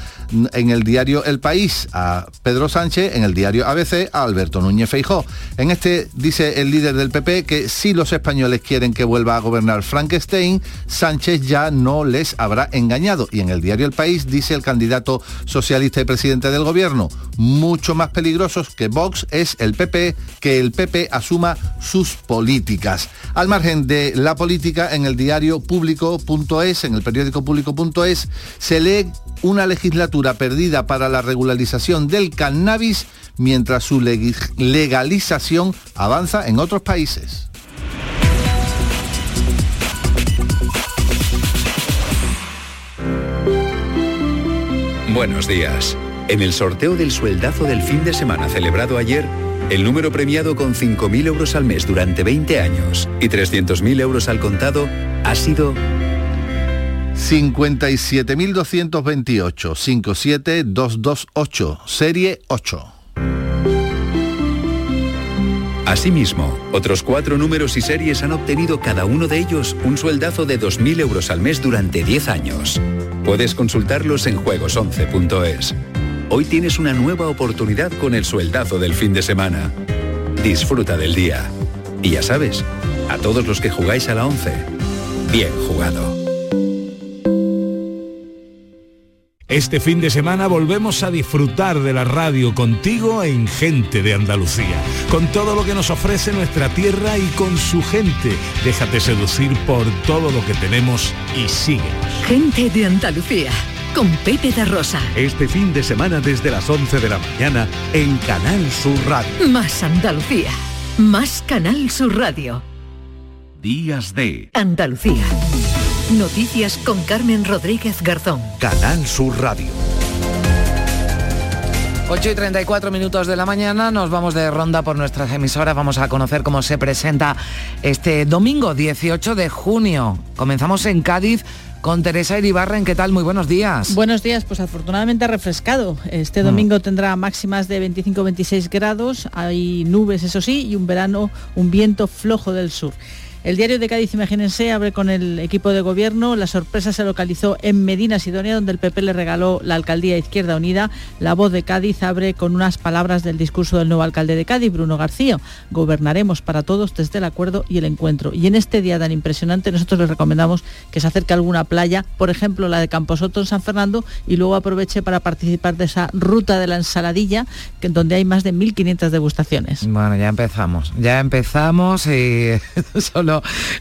en el diario El País a Pedro Sánchez, en el diario ABC a Alberto Núñez Feijó. En este dice el líder del PP que si los españoles quieren que vuelva a gobernar Frankenstein, Sánchez ya no les habrá engañado. Y en el diario El País dice el candidato socialista y presidente del gobierno, mucho más peligrosos que Vox es el PP, que el PP asuma sus políticas. Al margen de la política, en el diario público.es, en el periódico público.es, se lee una legislatura perdida para la regularización del cannabis mientras su legalización avanza en otros países. Buenos días. En el sorteo del sueldazo del fin de semana celebrado ayer, el número premiado con 5.000 euros al mes durante 20 años y 300.000 euros al contado ha sido 57.228, 57228, serie 8. Asimismo, otros cuatro números y series han obtenido cada uno de ellos un sueldazo de 2.000 euros al mes durante 10 años. Puedes consultarlos en juegos11.es. Hoy tienes una nueva oportunidad con el sueldazo del fin de semana. Disfruta del día. Y ya sabes, a todos los que jugáis a la 11, bien jugado. Este fin de semana volvemos a disfrutar de la radio contigo en Gente de Andalucía, con todo lo que nos ofrece nuestra tierra y con su gente. Déjate seducir por todo lo que tenemos y síguenos. Gente de Andalucía, con Pepe de Rosa. Este fin de semana desde las 11 de la mañana en Canal Sur Radio. Más Andalucía, más Canal Sur Radio. Días de Andalucía. Noticias con Carmen Rodríguez Garzón. Canal Sur Radio. 8 y 34 minutos de la mañana nos vamos de ronda por nuestras emisoras. Vamos a conocer cómo se presenta este domingo 18 de junio. Comenzamos en Cádiz con Teresa Iribarren. ¿Qué tal? Muy buenos días. Buenos días, pues afortunadamente refrescado. Este domingo tendrá máximas de 25-26 grados, hay nubes, eso sí, y un verano, un viento flojo del sur. El diario de Cádiz, imagínense, abre con el equipo de gobierno. La sorpresa se localizó en Medina Sidonia, donde el PP le regaló la alcaldía Izquierda Unida. La voz de Cádiz abre con unas palabras del discurso del nuevo alcalde de Cádiz, Bruno García. Gobernaremos para todos desde el acuerdo y el encuentro. Y en este día tan impresionante, nosotros les recomendamos que se acerque a alguna playa, por ejemplo la de Camposoto en San Fernando, y luego aproveche para participar de esa ruta de la ensaladilla, que, donde hay más de 1.500 degustaciones. Bueno, ya empezamos. Ya empezamos y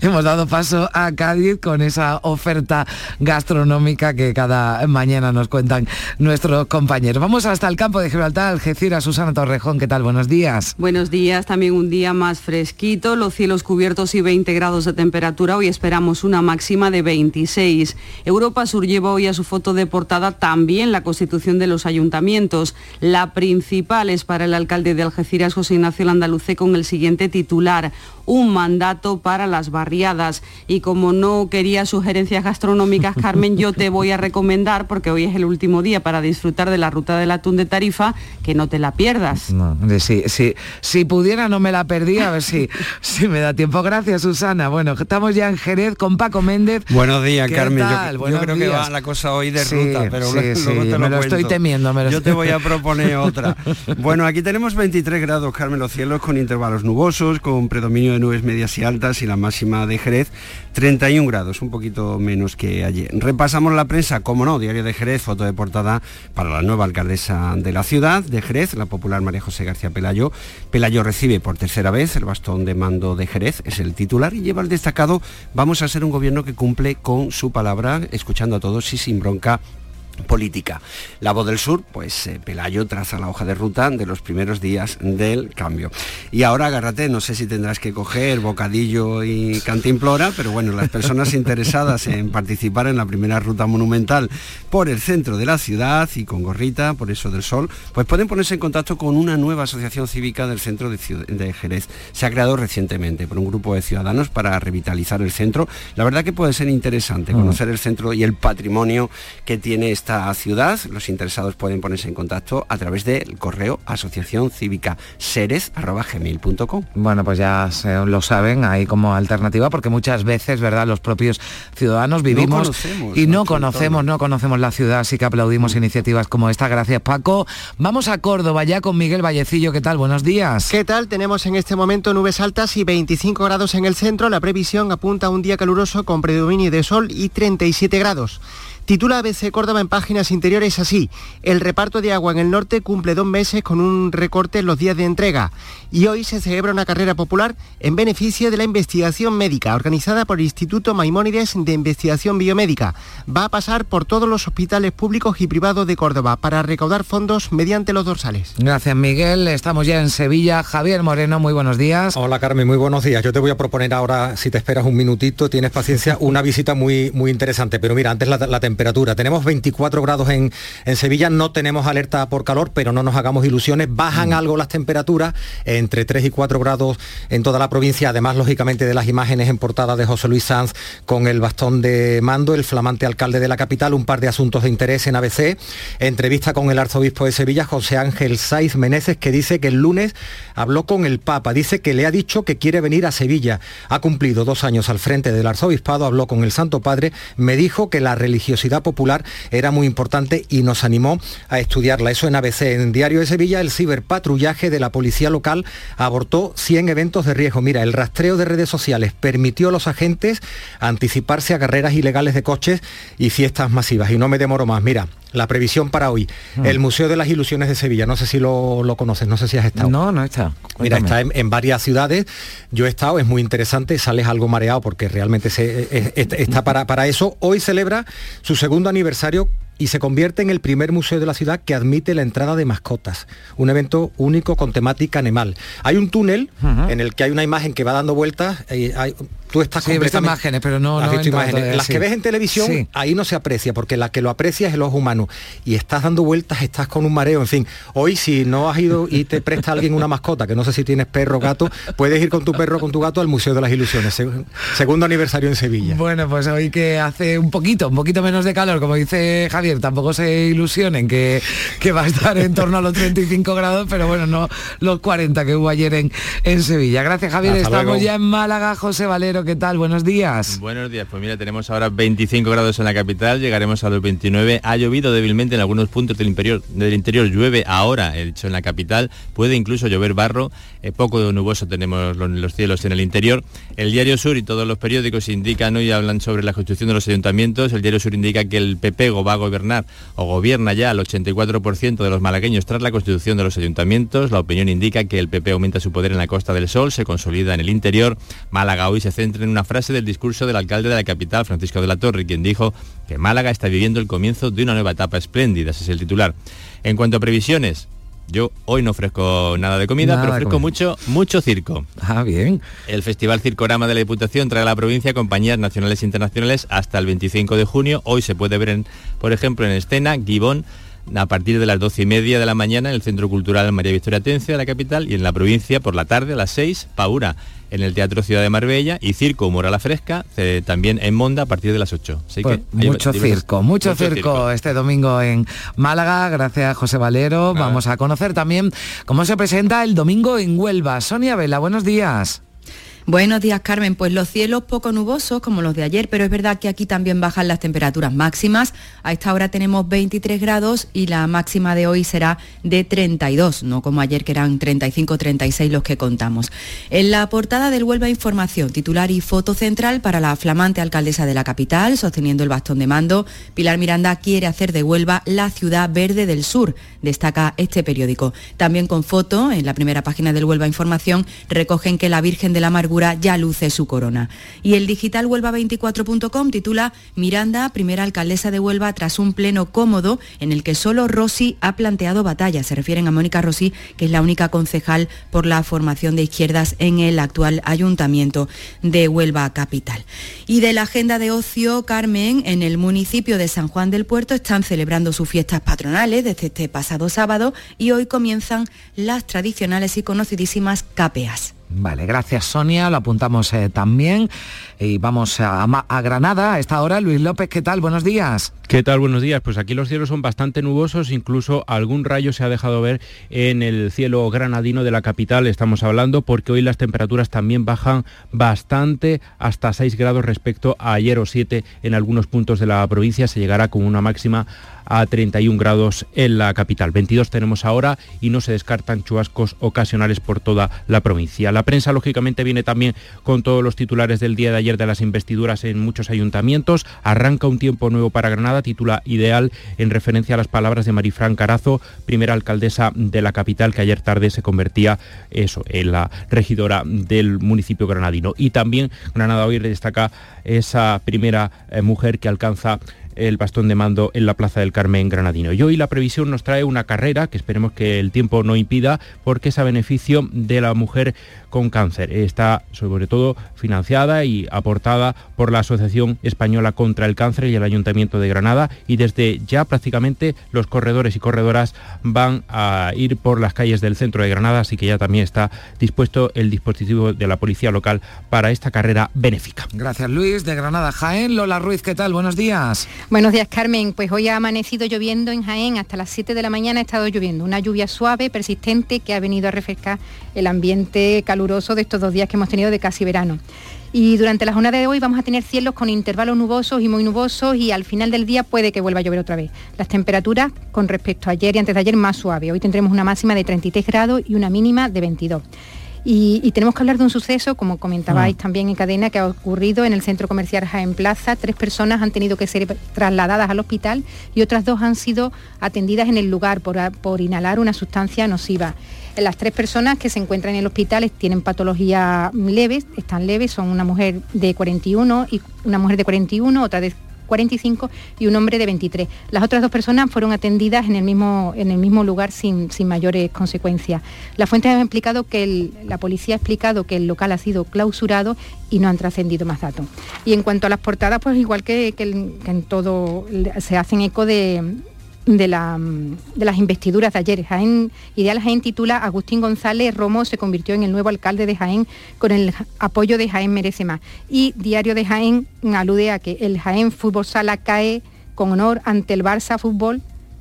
hemos dado paso a Cádiz con esa oferta gastronómica que cada mañana nos cuentan nuestros compañeros. Vamos hasta el campo de Gibraltar, Algeciras, Susana Torrejón, ¿qué tal? Buenos días. Buenos días, también un día más fresquito, los cielos cubiertos y 20 grados de temperatura. Hoy esperamos una máxima de 26. Europa Sur lleva hoy a su foto de portada también la constitución de los ayuntamientos. La principal es para el alcalde de Algeciras, José Ignacio Landaluce, con el siguiente titular un mandato para las barriadas. Y como no quería sugerencias gastronómicas, Carmen, yo te voy a recomendar, porque hoy es el último día para disfrutar de la ruta del atún de Tarifa, que no te la pierdas. No, sí, sí, si pudiera no me la perdía, a ver si, si me da tiempo. Gracias, Susana. Bueno, estamos ya en Jerez con Paco Méndez. Buenos días, Carmen. Yo, creo que va la cosa hoy de ruta, pero luego, me lo, estoy temiendo. yo te voy a proponer otra. Bueno, aquí tenemos 23 grados, Carmen, los cielos con intervalos nubosos, con predominio de nubes medias y altas y la máxima de Jerez 31 grados, un poquito menos que ayer. Repasamos la prensa, como no, Diario de Jerez, foto de portada para la nueva alcaldesa de la ciudad de Jerez, la popular María José García Pelayo. Pelayo recibe por tercera vez el bastón de mando de Jerez, es el titular y lleva el destacado, vamos a ser un gobierno que cumple con su palabra, escuchando a todos y sin bronca política. La voz del sur, pues eh, Pelayo traza la hoja de ruta de los primeros días del cambio. Y ahora agárrate, no sé si tendrás que coger bocadillo y cantimplora, pero bueno, las personas interesadas en participar en la primera ruta monumental por el centro de la ciudad y con gorrita, por eso del sol, pues pueden ponerse en contacto con una nueva asociación cívica del centro de, de Jerez. Se ha creado recientemente por un grupo de ciudadanos para revitalizar el centro. La verdad que puede ser interesante mm. conocer el centro y el patrimonio que tiene este esta ciudad. Los interesados pueden ponerse en contacto a través del correo asociación cívica seres.gmail.com. Bueno, pues ya lo saben, ahí como alternativa, porque muchas veces, ¿verdad? Los propios ciudadanos vivimos y no conocemos, no conocemos la ciudad, así que aplaudimos mm. iniciativas como esta. Gracias, Paco. Vamos a Córdoba ya con Miguel Vallecillo. ¿Qué tal? Buenos días. ¿Qué tal? Tenemos en este momento nubes altas y 25 grados en el centro. La previsión apunta a un día caluroso con predominio de sol y 37 grados. Titula ABC Córdoba en páginas interiores así. El reparto de agua en el norte cumple dos meses con un recorte en los días de entrega. Y hoy se celebra una carrera popular en beneficio de la investigación médica, organizada por el Instituto Maimónides de Investigación Biomédica. Va a pasar por todos los hospitales públicos y privados de Córdoba para recaudar fondos mediante los dorsales. Gracias, Miguel. Estamos ya en Sevilla. Javier Moreno, muy buenos días. Hola, Carmen, muy buenos días. Yo te voy a proponer ahora, si te esperas un minutito, tienes paciencia, una visita muy, muy interesante. Pero mira, antes la, la temperatura temperatura. Tenemos 24 grados en, en, Sevilla, no tenemos alerta por calor, pero no nos hagamos ilusiones. Bajan mm. algo las temperaturas, entre 3 y 4 grados en toda la provincia, además, lógicamente, de las imágenes en portada de José Luis Sanz con el bastón de mando, el flamante alcalde de la capital, un par de asuntos de interés en ABC. Entrevista con el arzobispo de Sevilla, José Ángel Saiz Meneses, que dice que el lunes habló con el Papa, dice que le ha dicho que quiere venir a Sevilla. Ha cumplido dos años al frente del arzobispado, habló con el Santo Padre, me dijo que la religiosidad popular era muy importante y nos animó a estudiarla. Eso en ABC. En Diario de Sevilla, el ciberpatrullaje de la policía local abortó 100 eventos de riesgo. Mira, el rastreo de redes sociales permitió a los agentes anticiparse a carreras ilegales de coches y fiestas masivas. Y no me demoro más. Mira, la previsión para hoy. Mm. El Museo de las Ilusiones de Sevilla, no sé si lo, lo conoces, no sé si has estado. No, no está. Mira, está en, en varias ciudades. Yo he estado, es muy interesante, sales algo mareado porque realmente se, es- es- está para, para eso. Hoy celebra su segundo aniversario y se convierte en el primer museo de la ciudad que admite la entrada de mascotas. Un evento único con temática animal. Hay un túnel en el que hay una imagen que va dando vueltas. eh, hay- tú estás Sí, completamente- imágenes, pero no- ¿Has no imágenes? Las sí. que ves en televisión, Sí. ahí no se aprecia, porque la que lo aprecia es el ojo humano. Y estás dando vueltas, estás con un mareo, en fin. Hoy si no has ido y te presta alguien una mascota, que no sé si tienes perro gato, puedes ir con tu perro o con tu gato al Museo de las Ilusiones. seg- Segundo aniversario en Sevilla. Bueno, pues hoy que hace un poquito, un poquito menos de calor, como dice Javier, tampoco se ilusionen que, que va a estar en torno a los 35 grados, pero bueno, no los 40 que hubo ayer en, en Sevilla. Gracias Javier, Hasta estamos luego. ya en Málaga. José Valero, ¿qué tal? Buenos días. Buenos días, pues mira, tenemos ahora 25 grados en la capital, llegaremos a los 29. Ha llovido débilmente en algunos puntos del interior, del interior llueve ahora, he dicho en la capital, puede incluso llover barro, eh, poco nuboso tenemos los, los cielos en el interior. El Diario Sur y todos los periódicos indican hoy hablan sobre la constitución de los ayuntamientos. El Diario Sur indica que el PP go- va a gobernar o gobierna ya al 84% de los malagueños tras la constitución de los ayuntamientos. La opinión indica que el PP aumenta su poder en la Costa del Sol, se consolida en el interior. Málaga hoy se centra en una frase del discurso del alcalde de la capital, Francisco de la Torre, quien dijo que Málaga está viviendo el comienzo de una nueva etapa espléndida, ese es el titular. En cuanto a previsiones, yo hoy no ofrezco nada de comida, Nada pero ofrezco comida. mucho, mucho circo. Ah, bien. El Festival Circorama de la Diputación trae a la provincia compañías nacionales e internacionales hasta el 25 de junio. Hoy se puede ver, en, por ejemplo, en escena, Gibón, a partir de las 12 y media de la mañana en el Centro Cultural María Victoria Atencia de la capital y en la provincia por la tarde a las 6, Paura en el Teatro Ciudad de Marbella y Circo Humor a la Fresca eh, también en Monda a partir de las 8. Así Pues que hay mucho circo, mucho, circo, este domingo en Málaga. Gracias, José Valero. Vamos a conocer también cómo se presenta el domingo en Huelva. Sonia Vela, buenos días. Buenos días, Carmen. Pues los cielos poco nubosos como los de ayer, pero es verdad que aquí también bajan las temperaturas máximas. A esta hora tenemos 23 grados y la máxima de hoy será de 32, no como ayer que eran 35-36 los que contamos. En la portada del Huelva Información, titular y foto central para la flamante alcaldesa de la capital, sosteniendo el bastón de mando, Pilar Miranda quiere hacer de Huelva la ciudad verde del sur, destaca este periódico. También con foto, en la primera página del Huelva Información, recogen que la Virgen de la Amargura ya luce su corona. Y el digital Huelva24.com titula Miranda, primera alcaldesa de Huelva tras un pleno cómodo en el que solo Rossi ha planteado batalla. Se refieren a Mónica Rossi, que es la única concejal por la formación de izquierdas en el actual ayuntamiento de Huelva Capital. Y de la agenda de ocio, Carmen, en el municipio de San Juan del Puerto están celebrando sus fiestas patronales desde este pasado sábado y hoy comienzan las tradicionales y conocidísimas capeas. Vale, gracias Sonia, lo apuntamos eh, también. Y vamos a, Granada a esta hora. Luis López, ¿qué tal? Buenos días. ¿Qué tal? Buenos días. Pues aquí los cielos son bastante nubosos, incluso algún rayo se ha dejado ver en el cielo granadino de la capital, estamos hablando, porque hoy las temperaturas también bajan bastante, hasta 6 grados respecto a ayer o 7 en algunos puntos de la provincia, se llegará con una máxima a 31 grados en la capital. 22 tenemos ahora y no se descartan chubascos ocasionales por toda la provincia. La prensa, lógicamente, viene también con todos los titulares del día de ayer de las investiduras en muchos ayuntamientos. Arranca un tiempo nuevo para Granada, titula Ideal en referencia a las palabras de Marifran Carazo, primera alcaldesa de la capital que ayer tarde se convertía eso, en la regidora del municipio granadino. Y también Granada hoy destaca esa primera eh, mujer que alcanza el bastón de mando en la Plaza del Carmen Granadino. Y hoy la previsión nos trae una carrera que esperemos que el tiempo no impida porque es a beneficio de la mujer con cáncer. Está sobre todo financiada y aportada por la Asociación Española contra el Cáncer y el Ayuntamiento de Granada y desde ya prácticamente los corredores y corredoras van a ir por las calles del centro de Granada, así que ya también está dispuesto el dispositivo de la policía local para esta carrera benéfica. Gracias Luis, de Granada Jaén. Lola Ruiz, ¿qué tal? Buenos días. Buenos días, Carmen. Pues hoy ha amanecido lloviendo en Jaén. Hasta las 7 de la mañana ha estado lloviendo. Una lluvia suave, persistente, que ha venido a refrescar el ambiente caluroso de estos dos días que hemos tenido de casi verano. Y durante la jornada de hoy vamos a tener cielos con intervalos nubosos y muy nubosos y al final del día puede que vuelva a llover otra vez. Las temperaturas con respecto a ayer y antes de ayer más suaves. Hoy tendremos una máxima de 33 grados y una mínima de 22. Y, tenemos que hablar de un suceso, como comentabais mm. también en cadena, que ha ocurrido en el centro comercial Jaén Plaza. Tres personas han tenido que ser trasladadas al hospital y otras dos han sido atendidas en el lugar por, por inhalar una sustancia nociva. Las tres personas que se encuentran en el hospital tienen patologías leves, están leves, son una mujer de 41 y una mujer de 41, otra de 45 y un hombre de 23. Las otras dos personas fueron atendidas en el mismo, en el mismo lugar sin, mayores consecuencias. La fuente ha explicado que la policía ha explicado que el local ha sido clausurado y no han trascendido más datos. Y en cuanto a las portadas, pues igual que en todo, se hacen eco de de, las investiduras de ayer. Jaén, Ideal Jaén titula Agustín González Romo se convirtió en el nuevo alcalde de Jaén con el apoyo de Jaén Merece Más. Y Diario de Jaén alude a que el Jaén Fútbol Sala cae con honor ante el Barça Fútbol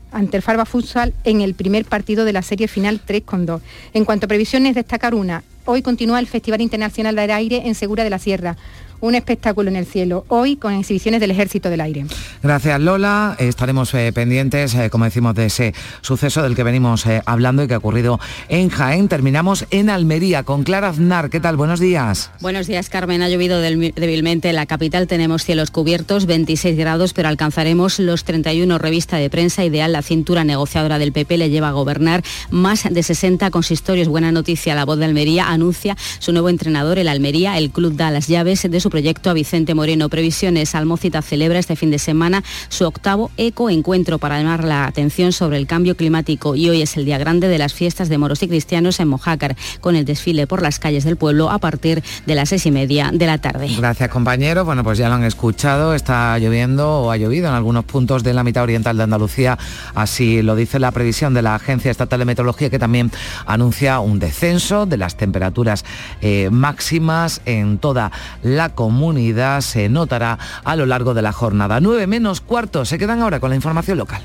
ante el Farba Futsal en el primer partido de la serie final 3 con 2. En cuanto a previsiones, destacar una. Hoy continúa el Festival Internacional del Aire en Segura de la Sierra un espectáculo en el cielo, hoy con exhibiciones del Ejército del Aire. Gracias Lola, estaremos eh, pendientes, eh, como decimos, de ese suceso del que venimos eh, hablando y que ha ocurrido en Jaén. Terminamos en Almería con Clara Aznar. ¿Qué tal? Buenos días. Buenos días, Carmen. Ha llovido débilmente en la capital, tenemos cielos cubiertos, 26 grados, pero alcanzaremos los 31. Revista de prensa ideal, la cintura negociadora del PP le lleva a gobernar más de 60 consistorios. Buena noticia, la voz de Almería anuncia su nuevo entrenador, el Almería. El club da las llaves de su proyecto a Vicente Moreno. Previsiones, Almócita celebra este fin de semana su octavo eco encuentro para llamar la atención sobre el cambio climático y hoy es el día grande de las fiestas de moros y cristianos en Mojácar, con el desfile por las calles del pueblo a partir de las seis y media de la tarde. Gracias compañeros. Bueno, pues ya lo han escuchado, está lloviendo o ha llovido en algunos puntos de la mitad oriental de Andalucía, así lo dice la previsión de la Agencia Estatal de Meteorología que también anuncia un descenso de las temperaturas eh, máximas en toda la comunidad se notará a lo largo de la jornada. 9 menos cuarto, se quedan ahora con la información local.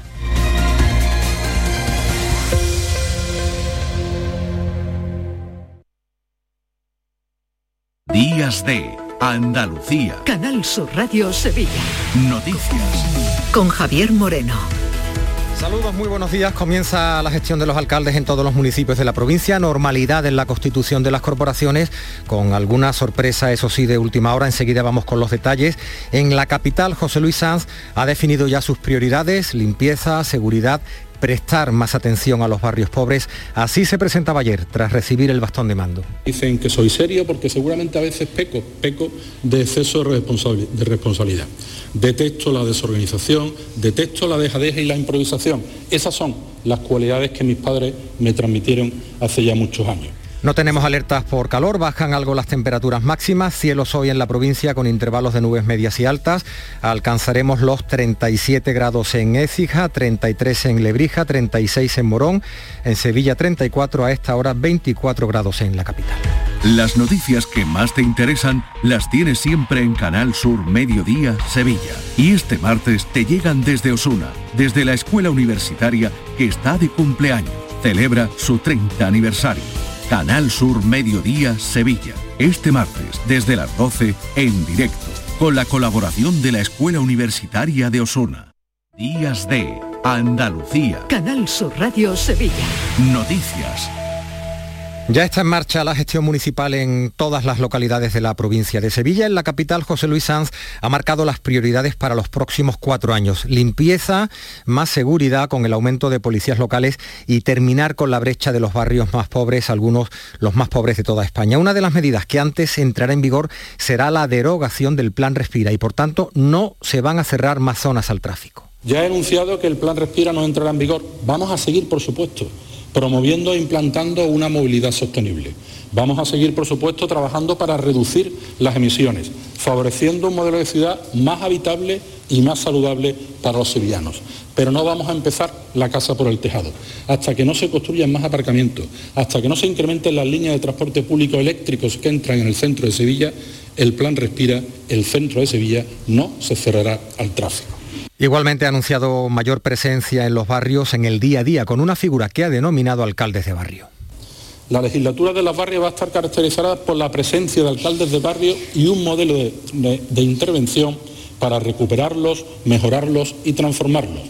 Días de Andalucía. Canal Sur Radio Sevilla. Noticias. Con Javier Moreno. Saludos, muy buenos días. Comienza la gestión de los alcaldes en todos los municipios de la provincia. Normalidad en la constitución de las corporaciones, con alguna sorpresa, eso sí, de última hora. Enseguida vamos con los detalles. En la capital, José Luis Sanz ha definido ya sus prioridades, limpieza, seguridad prestar más atención a los barrios pobres. Así se presentaba ayer, tras recibir el bastón de mando. Dicen que soy serio porque seguramente a veces peco, peco de exceso de responsabilidad. Detesto la desorganización, detesto la dejadez y la improvisación. Esas son las cualidades que mis padres me transmitieron hace ya muchos años. No tenemos alertas por calor, bajan algo las temperaturas máximas, cielos hoy en la provincia con intervalos de nubes medias y altas, alcanzaremos los 37 grados en Écija, 33 en Lebrija, 36 en Morón, en Sevilla 34 a esta hora 24 grados en la capital. Las noticias que más te interesan las tienes siempre en Canal Sur Mediodía Sevilla. Y este martes te llegan desde Osuna, desde la escuela universitaria que está de cumpleaños. Celebra su 30 aniversario Canal Sur Mediodía Sevilla. Este martes desde las 12 en directo con la colaboración de la Escuela Universitaria de Osuna. Días de Andalucía. Canal Sur Radio Sevilla. Noticias ya está en marcha la gestión municipal en todas las localidades de la provincia de Sevilla. En la capital, José Luis Sanz ha marcado las prioridades para los próximos cuatro años. Limpieza, más seguridad con el aumento de policías locales y terminar con la brecha de los barrios más pobres, algunos los más pobres de toda España. Una de las medidas que antes entrará en vigor será la derogación del Plan Respira y por tanto no se van a cerrar más zonas al tráfico. Ya he anunciado que el Plan Respira no entrará en vigor. Vamos a seguir, por supuesto promoviendo e implantando una movilidad sostenible. Vamos a seguir, por supuesto, trabajando para reducir las emisiones, favoreciendo un modelo de ciudad más habitable y más saludable para los sevillanos. Pero no vamos a empezar la casa por el tejado. Hasta que no se construyan más aparcamientos, hasta que no se incrementen las líneas de transporte público eléctricos que entran en el centro de Sevilla, el plan Respira, el centro de Sevilla, no se cerrará al tráfico. Igualmente ha anunciado mayor presencia en los barrios en el día a día con una figura que ha denominado alcaldes de barrio. La legislatura de los barrios va a estar caracterizada por la presencia de alcaldes de barrio y un modelo de, intervención para recuperarlos, mejorarlos y transformarlos.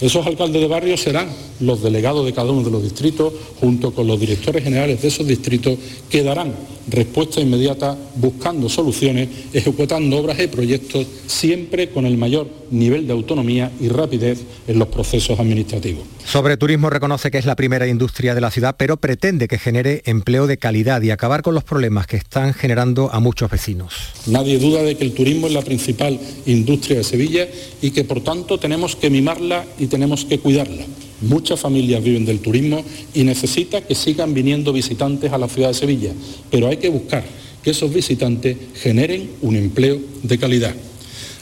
Esos alcaldes de barrio serán los delegados de cada uno de los distritos, junto con los directores generales de esos distritos, que darán respuesta inmediata buscando soluciones, ejecutando obras y proyectos siempre con el mayor nivel de autonomía y rapidez en los procesos administrativos. Sobre turismo reconoce que es la primera industria de la ciudad, pero pretende que genere empleo de calidad y acabar con los problemas que están generando a muchos vecinos. Nadie duda de que el turismo es la principal industria de Sevilla y que por tanto tenemos que mimarla y tenemos que cuidarla. Muchas familias viven del turismo y necesita que sigan viniendo visitantes a la ciudad de Sevilla, pero hay que buscar que esos visitantes generen un empleo de calidad.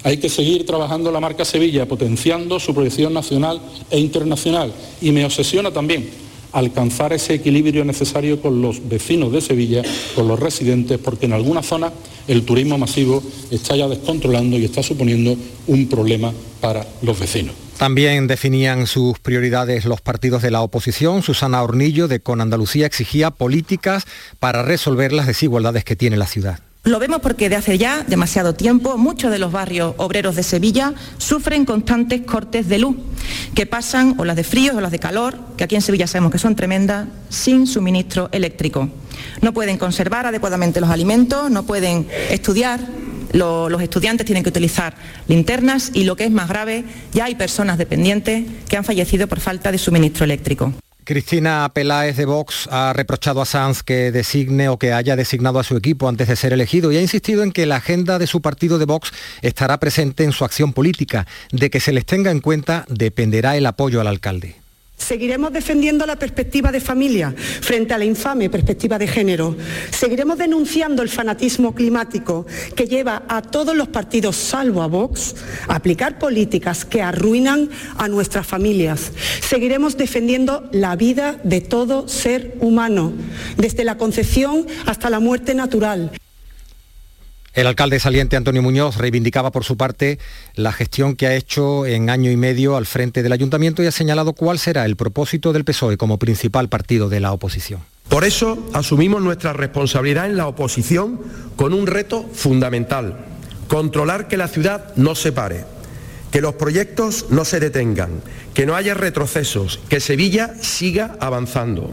Hay que seguir trabajando la marca Sevilla, potenciando su proyección nacional e internacional. Y me obsesiona también alcanzar ese equilibrio necesario con los vecinos de Sevilla, con los residentes, porque en algunas zonas el turismo masivo está ya descontrolando y está suponiendo un problema para los vecinos. También definían sus prioridades los partidos de la oposición. Susana Hornillo de Con Andalucía exigía políticas para resolver las desigualdades que tiene la ciudad. Lo vemos porque de hace ya demasiado tiempo muchos de los barrios obreros de Sevilla sufren constantes cortes de luz, que pasan o las de frío o las de calor, que aquí en Sevilla sabemos que son tremendas, sin suministro eléctrico. No pueden conservar adecuadamente los alimentos, no pueden estudiar, los estudiantes tienen que utilizar linternas y lo que es más grave, ya hay personas dependientes que han fallecido por falta de suministro eléctrico. Cristina Peláez de Vox ha reprochado a Sanz que designe o que haya designado a su equipo antes de ser elegido y ha insistido en que la agenda de su partido de Vox estará presente en su acción política. De que se les tenga en cuenta dependerá el apoyo al alcalde. Seguiremos defendiendo la perspectiva de familia frente a la infame perspectiva de género. Seguiremos denunciando el fanatismo climático que lleva a todos los partidos, salvo a Vox, a aplicar políticas que arruinan a nuestras familias. Seguiremos defendiendo la vida de todo ser humano, desde la concepción hasta la muerte natural. El alcalde saliente Antonio Muñoz reivindicaba por su parte la gestión que ha hecho en año y medio al frente del ayuntamiento y ha señalado cuál será el propósito del PSOE como principal partido de la oposición. Por eso asumimos nuestra responsabilidad en la oposición con un reto fundamental, controlar que la ciudad no se pare, que los proyectos no se detengan, que no haya retrocesos, que Sevilla siga avanzando.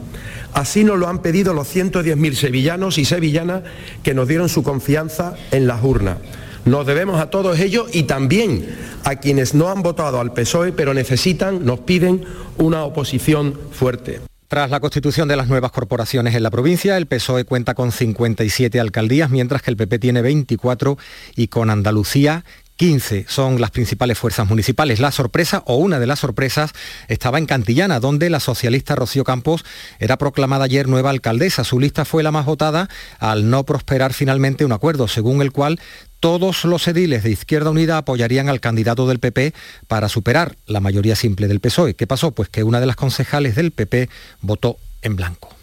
Así nos lo han pedido los 110.000 sevillanos y sevillanas que nos dieron su confianza en las urnas. Nos debemos a todos ellos y también a quienes no han votado al PSOE pero necesitan, nos piden una oposición fuerte. Tras la constitución de las nuevas corporaciones en la provincia, el PSOE cuenta con 57 alcaldías, mientras que el PP tiene 24 y con Andalucía 15 son las principales fuerzas municipales. La sorpresa, o una de las sorpresas, estaba en Cantillana, donde la socialista Rocío Campos era proclamada ayer nueva alcaldesa. Su lista fue la más votada al no prosperar finalmente un acuerdo, según el cual todos los ediles de Izquierda Unida apoyarían al candidato del PP para superar la mayoría simple del PSOE. ¿Qué pasó? Pues que una de las concejales del PP votó en blanco.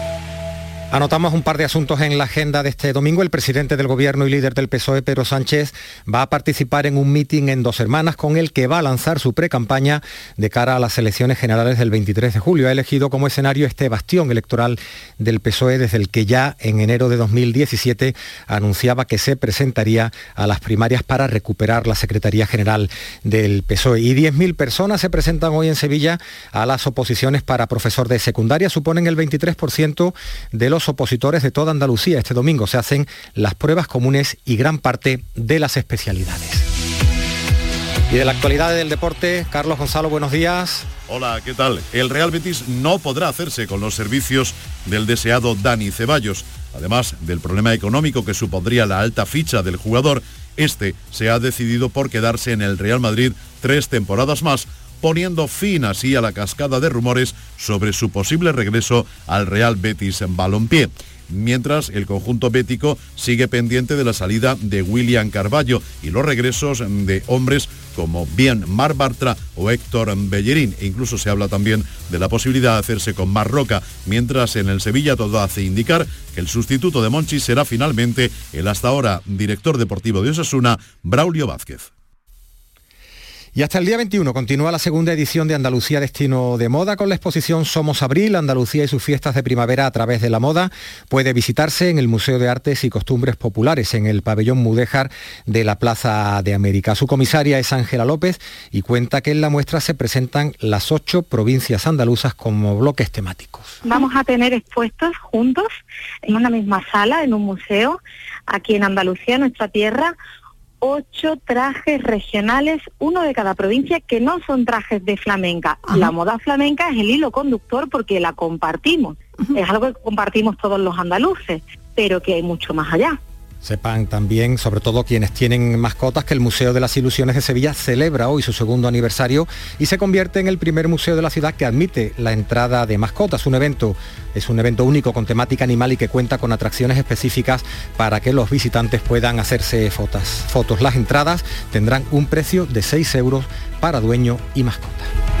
Anotamos un par de asuntos en la agenda de este domingo. El presidente del gobierno y líder del PSOE, Pedro Sánchez, va a participar en un mitin en Dos Hermanas con el que va a lanzar su pre-campaña de cara a las elecciones generales del 23 de julio. Ha elegido como escenario este bastión electoral del PSOE desde el que ya en enero de 2017 anunciaba que se presentaría a las primarias para recuperar la Secretaría General del PSOE. Y 10.000 personas se presentan hoy en Sevilla a las oposiciones para profesor de secundaria. Suponen el 23% de los opositores de toda Andalucía. Este domingo se hacen las pruebas comunes y gran parte de las especialidades. Y de la actualidad del deporte, Carlos Gonzalo, buenos días. Hola, ¿qué tal? El Real Betis no podrá hacerse con los servicios del deseado Dani Ceballos. Además del problema económico que supondría la alta ficha del jugador, este se ha decidido por quedarse en el Real Madrid tres temporadas más, poniendo fin así a la cascada de rumores sobre su posible regreso al Real Betis en balompié mientras el conjunto bético sigue pendiente de la salida de William Carballo y los regresos de hombres como bien Mar Bartra o Héctor Bellerín. E incluso se habla también de la posibilidad de hacerse con Mar Roca, mientras en el Sevilla todo hace indicar que el sustituto de Monchi será finalmente el hasta ahora director deportivo de Osasuna, Braulio Vázquez. Y hasta el día 21 continúa la segunda edición de Andalucía Destino de Moda con la exposición Somos Abril, Andalucía y sus fiestas de primavera a través de la moda. Puede visitarse en el Museo de Artes y Costumbres Populares, en el pabellón Mudéjar de la Plaza de América. Su comisaria es Ángela López y cuenta que en la muestra se presentan las ocho provincias andaluzas como bloques temáticos. Vamos a tener expuestos juntos en una misma sala, en un museo, aquí en Andalucía, nuestra tierra, ocho trajes regionales, uno de cada provincia, que no son trajes de flamenca. La moda flamenca es el hilo conductor porque la compartimos. Es algo que compartimos todos los andaluces, pero que hay mucho más allá. Sepan también, sobre todo quienes tienen mascotas, que el Museo de las Ilusiones de Sevilla celebra hoy su segundo aniversario y se convierte en el primer museo de la ciudad que admite la entrada de mascotas. Un evento, es un evento único con temática animal y que cuenta con atracciones específicas para que los visitantes puedan hacerse fotos. fotos. Las entradas tendrán un precio de 6 euros para dueño y mascota.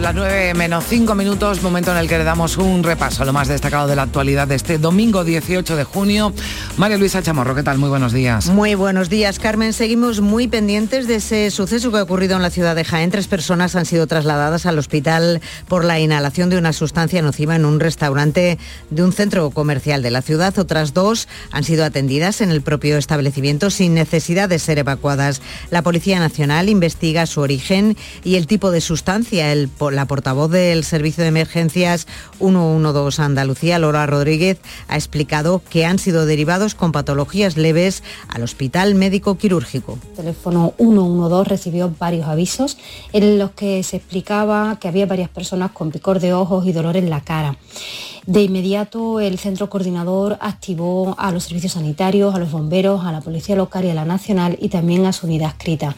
Las 9 menos 5 minutos, momento en el que le damos un repaso a lo más destacado de la actualidad de este domingo 18 de junio. María Luisa Chamorro, ¿qué tal? Muy buenos días. Muy buenos días, Carmen. Seguimos muy pendientes de ese suceso que ha ocurrido en la ciudad de Jaén. Tres personas han sido trasladadas al hospital por la inhalación de una sustancia nociva en un restaurante de un centro comercial de la ciudad. Otras dos han sido atendidas en el propio establecimiento sin necesidad de ser evacuadas. La Policía Nacional investiga su origen y el tipo de sustancia. El la portavoz del Servicio de Emergencias 112 Andalucía, Laura Rodríguez, ha explicado que han sido derivados con patologías leves al Hospital Médico Quirúrgico. El teléfono 112 recibió varios avisos en los que se explicaba que había varias personas con picor de ojos y dolor en la cara. De inmediato el centro coordinador activó a los servicios sanitarios, a los bomberos, a la Policía Local y a la Nacional y también a su unidad escrita.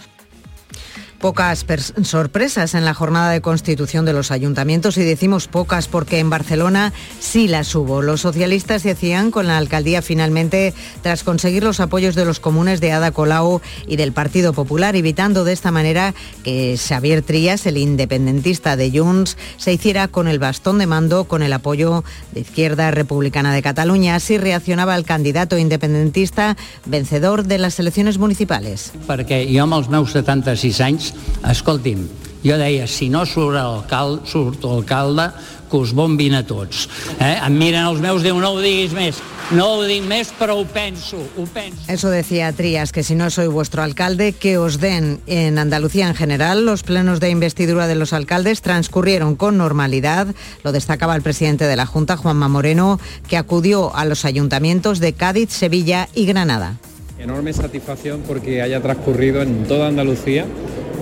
Pocas sorpresas en la jornada de constitución de los ayuntamientos y decimos pocas porque en Barcelona sí las hubo. Los socialistas se hacían con la alcaldía finalmente tras conseguir los apoyos de los comunes de Ada Colau y del Partido Popular, evitando de esta manera que Xavier Trías, el independentista de Junts, se hiciera con el bastón de mando con el apoyo de Izquierda Republicana de Cataluña. Así reaccionaba el candidato independentista vencedor de las elecciones municipales. Perquè jo amb els meus 76 anys escolti'm, jo deia, si no surt l'alcalde, surt l'alcalde, que us bombin a tots. Eh? Em miren els meus, diu, no ho diguis més, no ho dic més, però ho penso, ho penso. Eso decía Trías, que si no soy vuestro alcalde, que os den. En Andalucía en general, los plenos de investidura de los alcaldes transcurrieron con normalidad. Lo destacaba el presidente de la Junta, Juanma Moreno, que acudió a los ayuntamientos de Cádiz, Sevilla y Granada. Enorme satisfacción porque haya transcurrido en toda Andalucía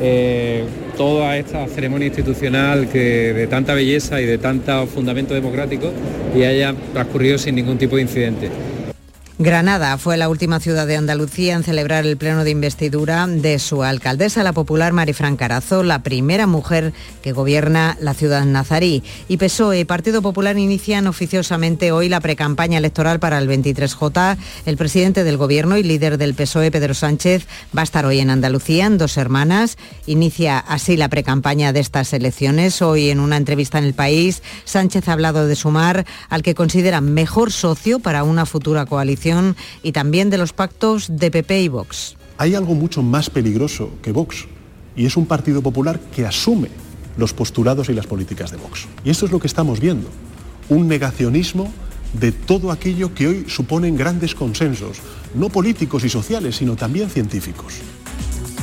eh, toda esta ceremonia institucional que de tanta belleza y de tanto fundamento democrático y haya transcurrido sin ningún tipo de incidente. Granada fue la última ciudad de Andalucía en celebrar el pleno de investidura de su alcaldesa, la popular Marifran Carazo, la primera mujer que gobierna la ciudad nazarí. Y PSOE y Partido Popular inician oficiosamente hoy la precampaña electoral para el 23J. El presidente del gobierno y líder del PSOE, Pedro Sánchez, va a estar hoy en Andalucía, en Dos Hermanas. Inicia así la precampaña de estas elecciones. Hoy en una entrevista en El País, Sánchez ha hablado de sumar al que considera mejor socio para una futura coalición y también de los pactos de PP y Vox. Hay algo mucho más peligroso que Vox y es un Partido Popular que asume los postulados y las políticas de Vox. Y esto es lo que estamos viendo. un negacionismo de todo aquello que hoy suponen grandes consensos, no políticos y sociales, sino también científicos.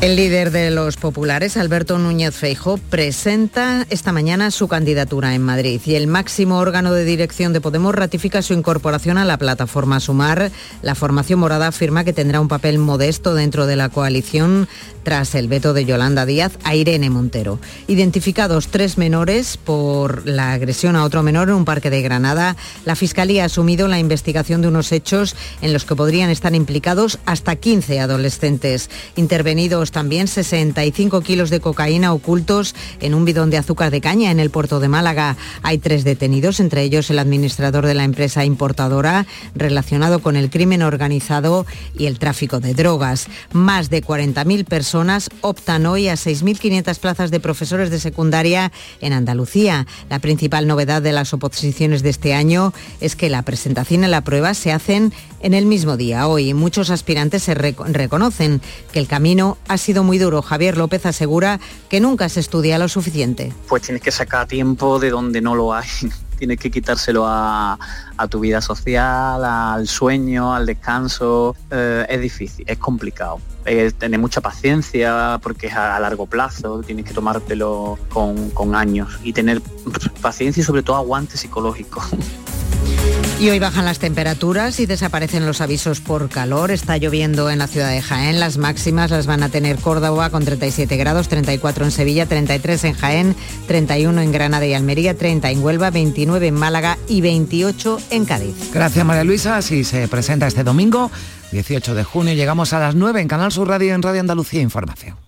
El líder de los populares, Alberto Núñez Feijo, presenta esta mañana su candidatura en Madrid y el máximo órgano de dirección de Podemos ratifica su incorporación a la plataforma Sumar. La formación morada afirma que tendrá un papel modesto dentro de la coalición tras el veto de Yolanda Díaz a Irene Montero. Identificados tres menores por la agresión a otro menor en un parque de Granada, la Fiscalía ha asumido la investigación de unos hechos en los que podrían estar implicados hasta 15 adolescentes. Intervenidos también 65 kilos de cocaína ocultos en un bidón de azúcar de caña en el puerto de Málaga. Hay tres detenidos, entre ellos el administrador de la empresa importadora relacionado con el crimen organizado y el tráfico de drogas. Más de 40.000 personas optan hoy a 6.500 plazas de profesores de secundaria en Andalucía. La principal novedad de las oposiciones de este año es que la presentación y la prueba se hacen en el mismo día. Hoy muchos aspirantes se reconocen que el camino ha sido muy duro. Javier López asegura que nunca se estudia lo suficiente. Pues tienes que sacar tiempo de donde no lo hay. Tienes que quitárselo a, tu vida social, al sueño, al descanso. Eh, es difícil, es complicado. Es tener mucha paciencia porque es a, largo plazo, tienes que tomártelo con, con años y tener paciencia y sobre todo aguante psicológico. Y hoy bajan las temperaturas y desaparecen los avisos por calor. Está lloviendo en la ciudad de Jaén. Las máximas las van a tener Córdoba con 37 grados, 34 en Sevilla, 33 en Jaén, 31 en Granada y Almería, 30 en Huelva, 29 en Málaga y 28 en Cádiz. Gracias María Luisa. Así se presenta este domingo, 18 de junio. Llegamos a las 9 en Canal Sur Radio en Radio Andalucía Información.